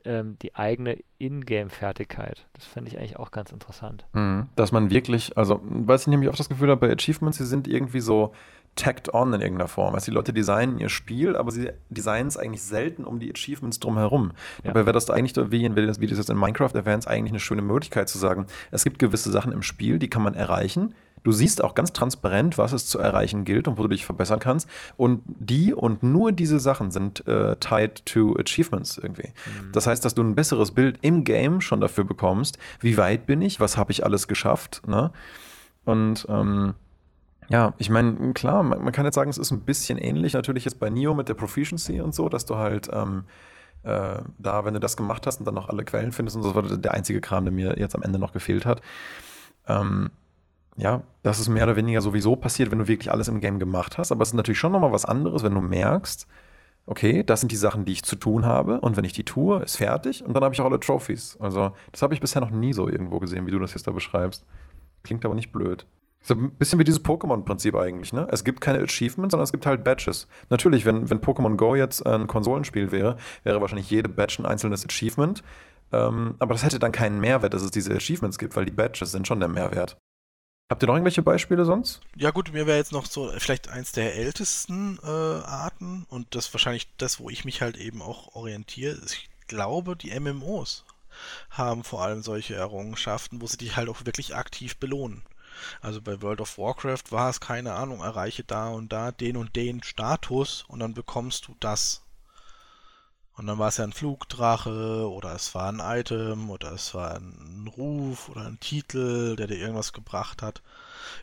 ähm, die eigene Ingame-Fertigkeit. Das fände ich eigentlich auch ganz interessant. Mhm. Dass man wirklich, also, weiß ich nämlich auch das Gefühl habe, bei Achievements, sie sind irgendwie so tagged on in irgendeiner Form. Also die Leute designen ihr Spiel, aber sie designen es eigentlich selten um die Achievements drumherum. Ja. Dabei wäre das eigentlich, wie, in, wie das jetzt in Minecraft erwähnt, eigentlich eine schöne Möglichkeit zu sagen, es gibt gewisse Sachen im Spiel, die kann man erreichen, Du siehst auch ganz transparent, was es zu erreichen gilt und wo du dich verbessern kannst. Und die und nur diese Sachen sind äh, tied to Achievements irgendwie. Mhm. Das heißt, dass du ein besseres Bild im Game schon dafür bekommst, wie weit bin ich, was habe ich alles geschafft. Ne? Und ähm, ja, ich meine, klar, man, man, kann jetzt sagen, es ist ein bisschen ähnlich natürlich jetzt bei Neo mit der Proficiency und so, dass du halt ähm, äh, da, wenn du das gemacht hast und dann noch alle Quellen findest und so, das war der einzige Kram, der mir jetzt am Ende noch gefehlt hat. Ähm, ja, das ist mehr oder weniger sowieso passiert, wenn du wirklich alles im Game gemacht hast. Aber es ist natürlich schon nochmal was anderes, wenn du merkst, okay, das sind die Sachen, die ich zu tun habe. Und wenn ich die tue, ist fertig. Und dann habe ich auch alle Trophies. Also, das habe ich bisher noch nie so irgendwo gesehen, wie du das jetzt da beschreibst. Klingt aber nicht blöd. So ein bisschen wie dieses Pokémon-Prinzip eigentlich, ne? Es gibt keine Achievements, sondern es gibt halt Badges. Natürlich, wenn, wenn Pokémon Go jetzt ein Konsolenspiel wäre, wäre wahrscheinlich jede Badge ein einzelnes Achievement. Ähm, aber das hätte dann keinen Mehrwert, dass es diese Achievements gibt, weil die Badges sind schon der Mehrwert. Habt ihr noch irgendwelche Beispiele sonst? Ja gut, mir wäre jetzt noch so vielleicht eins der ältesten äh, Arten und das wahrscheinlich das, wo ich mich halt eben auch orientiere. Ich glaube, die MMOs haben vor allem solche Errungenschaften, wo sie dich halt auch wirklich aktiv belohnen. Also bei World of Warcraft war es keine Ahnung, erreiche da und da den und den Status und dann bekommst du das. Und dann war es ja ein Flugdrache oder es war ein Item oder es war ein Ruf oder ein Titel, der dir irgendwas gebracht hat.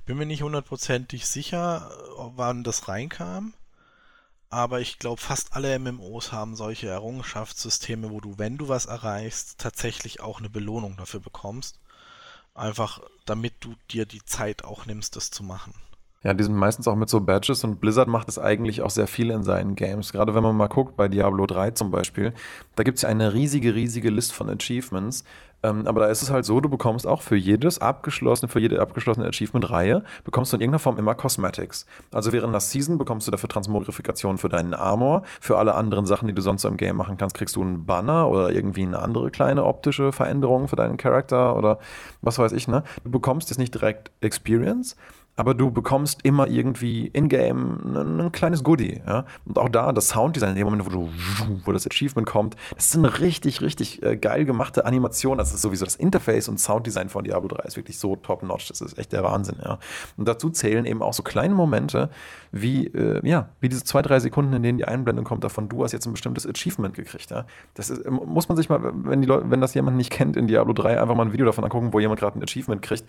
Bin mir nicht hundertprozentig sicher, wann das reinkam. Aber ich glaube, fast alle MMOs haben solche Errungenschaftssysteme, wo du, wenn du was erreichst, tatsächlich auch eine Belohnung dafür bekommst. Einfach damit du dir die Zeit auch nimmst, das zu machen. Ja, die sind meistens auch mit so Badges und Blizzard macht es eigentlich auch sehr viel in seinen Games. Gerade wenn man mal guckt, bei Diablo 3 zum Beispiel, da gibt es ja eine riesige, riesige List von Achievements. Ähm, aber da ist es halt so, du bekommst auch für jedes abgeschlossene, für jede abgeschlossene Achievement-Reihe, bekommst du in irgendeiner Form immer Cosmetics. Also während der Season bekommst du dafür Transmogrifikationen für deinen Armor. Für alle anderen Sachen, die du sonst im Game machen kannst, kriegst du einen Banner oder irgendwie eine andere kleine optische Veränderung für deinen Charakter oder was weiß ich, ne? Du bekommst jetzt nicht direkt Experience, aber du bekommst immer irgendwie in-game ein, ein, kleines Goodie. Ja? Und auch da, das Sounddesign, in dem Moment, wo, du, wo das Achievement kommt, das ist eine richtig, richtig äh, geil gemachte Animation. Das ist sowieso das Interface und Sounddesign von Diablo 3 ist wirklich so top-notch. Das ist echt der Wahnsinn. Ja? Und dazu zählen eben auch so kleine Momente, wie, äh, ja, wie diese zwei, drei Sekunden, in denen die Einblendung kommt davon, du hast jetzt ein bestimmtes Achievement gekriegt. Ja? Das ist, muss man sich mal, wenn, die wenn das jemand nicht kennt in Diablo 3, einfach mal ein Video davon angucken, wo jemand gerade ein Achievement kriegt.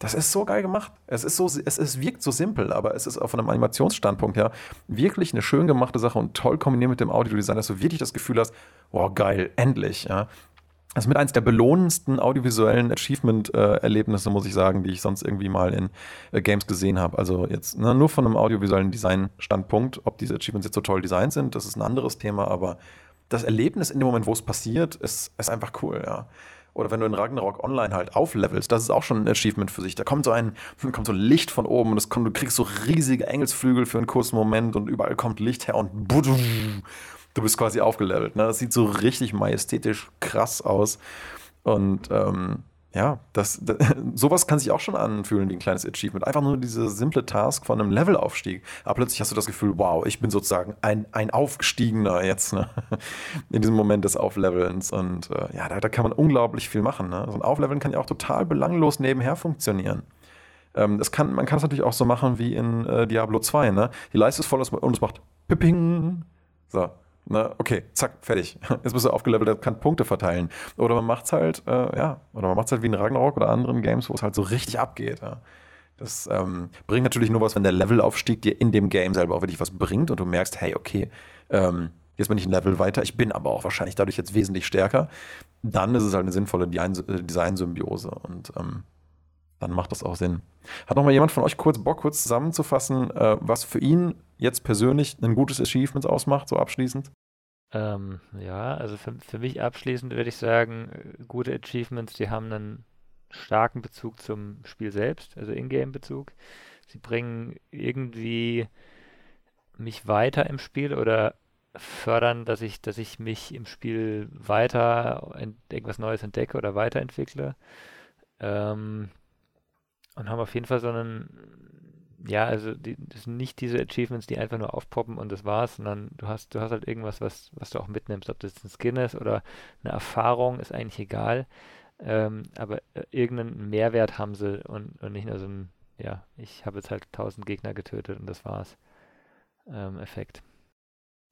Das ist so geil gemacht. Es ist so, es, es wirkt so simpel, aber es ist auch von einem Animationsstandpunkt her wirklich eine schön gemachte Sache und toll kombiniert mit dem Audiodesign, dass du wirklich das Gefühl hast, wow, geil, endlich. Ja. Das ist mit eins der belohnendsten audiovisuellen Achievement-Erlebnisse, muss ich sagen, die ich sonst irgendwie mal in äh, Games gesehen habe. Also jetzt ne, nur von einem audiovisuellen Design-Standpunkt, ob diese Achievements jetzt so toll designt sind, das ist ein anderes Thema, aber das Erlebnis in dem Moment, wo es passiert, ist, ist einfach cool, ja. Oder wenn du in Ragnarok Online halt auflevelst, das ist auch schon ein Achievement für sich. Da kommt so ein, kommt so Licht von oben und es kommt, du kriegst so riesige Engelsflügel für einen kurzen Moment und überall kommt Licht her und du bist quasi aufgelevelt. Ne? Das sieht so richtig majestätisch krass aus. Und ähm, ja, das, das, sowas kann sich auch schon anfühlen wie ein kleines Achievement. Einfach nur diese simple Task von einem Levelaufstieg. Aber plötzlich hast du das Gefühl, wow, ich bin sozusagen ein, ein Aufgestiegener jetzt, ne? in diesem Moment des Auflevelns. Und äh, ja, da, da, kann man unglaublich viel machen. Ne? So ein Aufleveln kann ja auch total belanglos nebenher funktionieren. Ähm, das kann, man kann es natürlich auch so machen wie in äh, Diablo 2. Ne? Die Leiste ist voll und es macht Pipping. So, na, okay, zack, fertig. Jetzt bist du aufgelevelt, kann Punkte verteilen. Oder man macht es halt, äh, ja, oder man macht es halt wie in Ragnarok oder anderen Games, wo es halt so richtig abgeht. Ja. Das ähm, bringt natürlich nur was, wenn der Levelaufstieg dir in dem Game selber auch wirklich was bringt und du merkst, hey, okay, ähm, jetzt bin ich ein Level weiter, ich bin aber auch wahrscheinlich dadurch jetzt wesentlich stärker. Dann ist es halt eine sinnvolle äh, Design-Symbiose und ähm, dann macht das auch Sinn. Hat noch mal jemand von euch kurz Bock, kurz zusammenzufassen, äh, was für ihn jetzt persönlich ein gutes Achievement ausmacht, so abschließend? Ähm, ja, also für, für mich abschließend würde ich sagen, äh, gute Achievements, die haben einen starken Bezug zum Spiel selbst, also Ingame-Bezug. Sie bringen irgendwie mich weiter im Spiel oder fördern, dass ich, dass ich mich im Spiel weiter irgendwas Neues entdecke oder weiterentwickle. Ähm, und haben auf jeden Fall so einen, ja, also die, das sind nicht diese Achievements, die einfach nur aufpoppen und das war's, sondern du hast, du hast halt irgendwas, was, was du auch mitnimmst. Ob das ein Skin ist oder eine Erfahrung, ist eigentlich egal. Ähm, aber äh, irgendeinen Mehrwert haben sie und, und nicht nur so ein, ja, ich habe jetzt halt tausend Gegner getötet und das war's. Ähm, Effekt.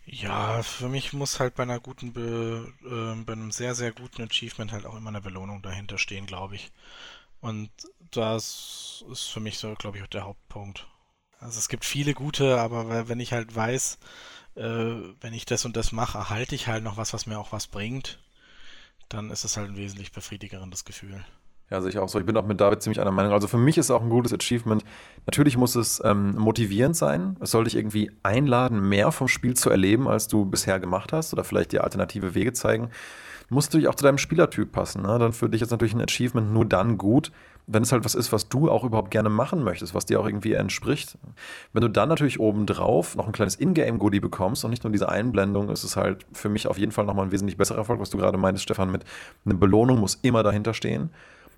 Ja, für mich muss halt bei einer guten, Be äh, bei einem sehr, sehr guten Achievement halt auch immer eine Belohnung dahinter stehen, glaube ich. Und das ist für mich so, glaube ich, auch der Hauptpunkt. Also es gibt viele gute, aber wenn ich halt weiß, äh, wenn ich das und das mache, erhalte ich halt noch was, was mir auch was bringt, dann ist es halt ein wesentlich befriedigerendes Gefühl. Ja, sehe ich auch so. Ich bin auch mit David ziemlich einer Meinung. Also für mich ist es auch ein gutes Achievement. Natürlich muss es ähm, motivierend sein. Es soll dich irgendwie einladen, mehr vom Spiel zu erleben, als du bisher gemacht hast oder vielleicht dir alternative Wege zeigen. Muss natürlich auch zu deinem Spielertyp passen. Ne? Dann für dich ist natürlich ein Achievement nur dann gut, wenn es halt was ist, was du auch überhaupt gerne machen möchtest, was dir auch irgendwie entspricht. Wenn du dann natürlich obendrauf noch ein kleines Ingame-Goodie bekommst und nicht nur diese Einblendung, ist es halt für mich auf jeden Fall nochmal ein wesentlich besserer Erfolg, was du gerade meintest, Stefan, mit einer Belohnung muss immer dahinter stehen.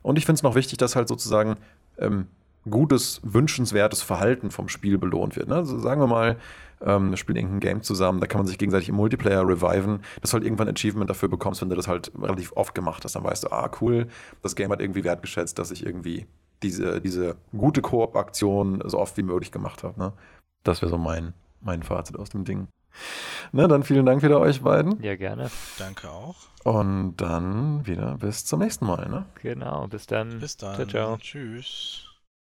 Und ich finde es noch wichtig, dass halt sozusagen ähm, gutes, wünschenswertes Verhalten vom Spiel belohnt wird. Ne? Also sagen wir mal, ähm, wir spielen irgendein Game zusammen, da kann man sich gegenseitig im Multiplayer reviven, dass du halt irgendwann ein Achievement dafür bekommst, wenn du das halt relativ oft gemacht hast. Dann weißt du, ah, cool, das Game hat irgendwie wertgeschätzt, dass ich irgendwie diese, diese gute Koop-Aktion so oft wie möglich gemacht habe. Ne? Das wäre so mein, mein Fazit aus dem Ding. Na, dann vielen Dank wieder euch beiden. Ja, gerne. Danke auch. Und dann wieder bis zum nächsten Mal. Ne? Genau, bis dann. Bis dann. Ciao, ciao. Tschüss.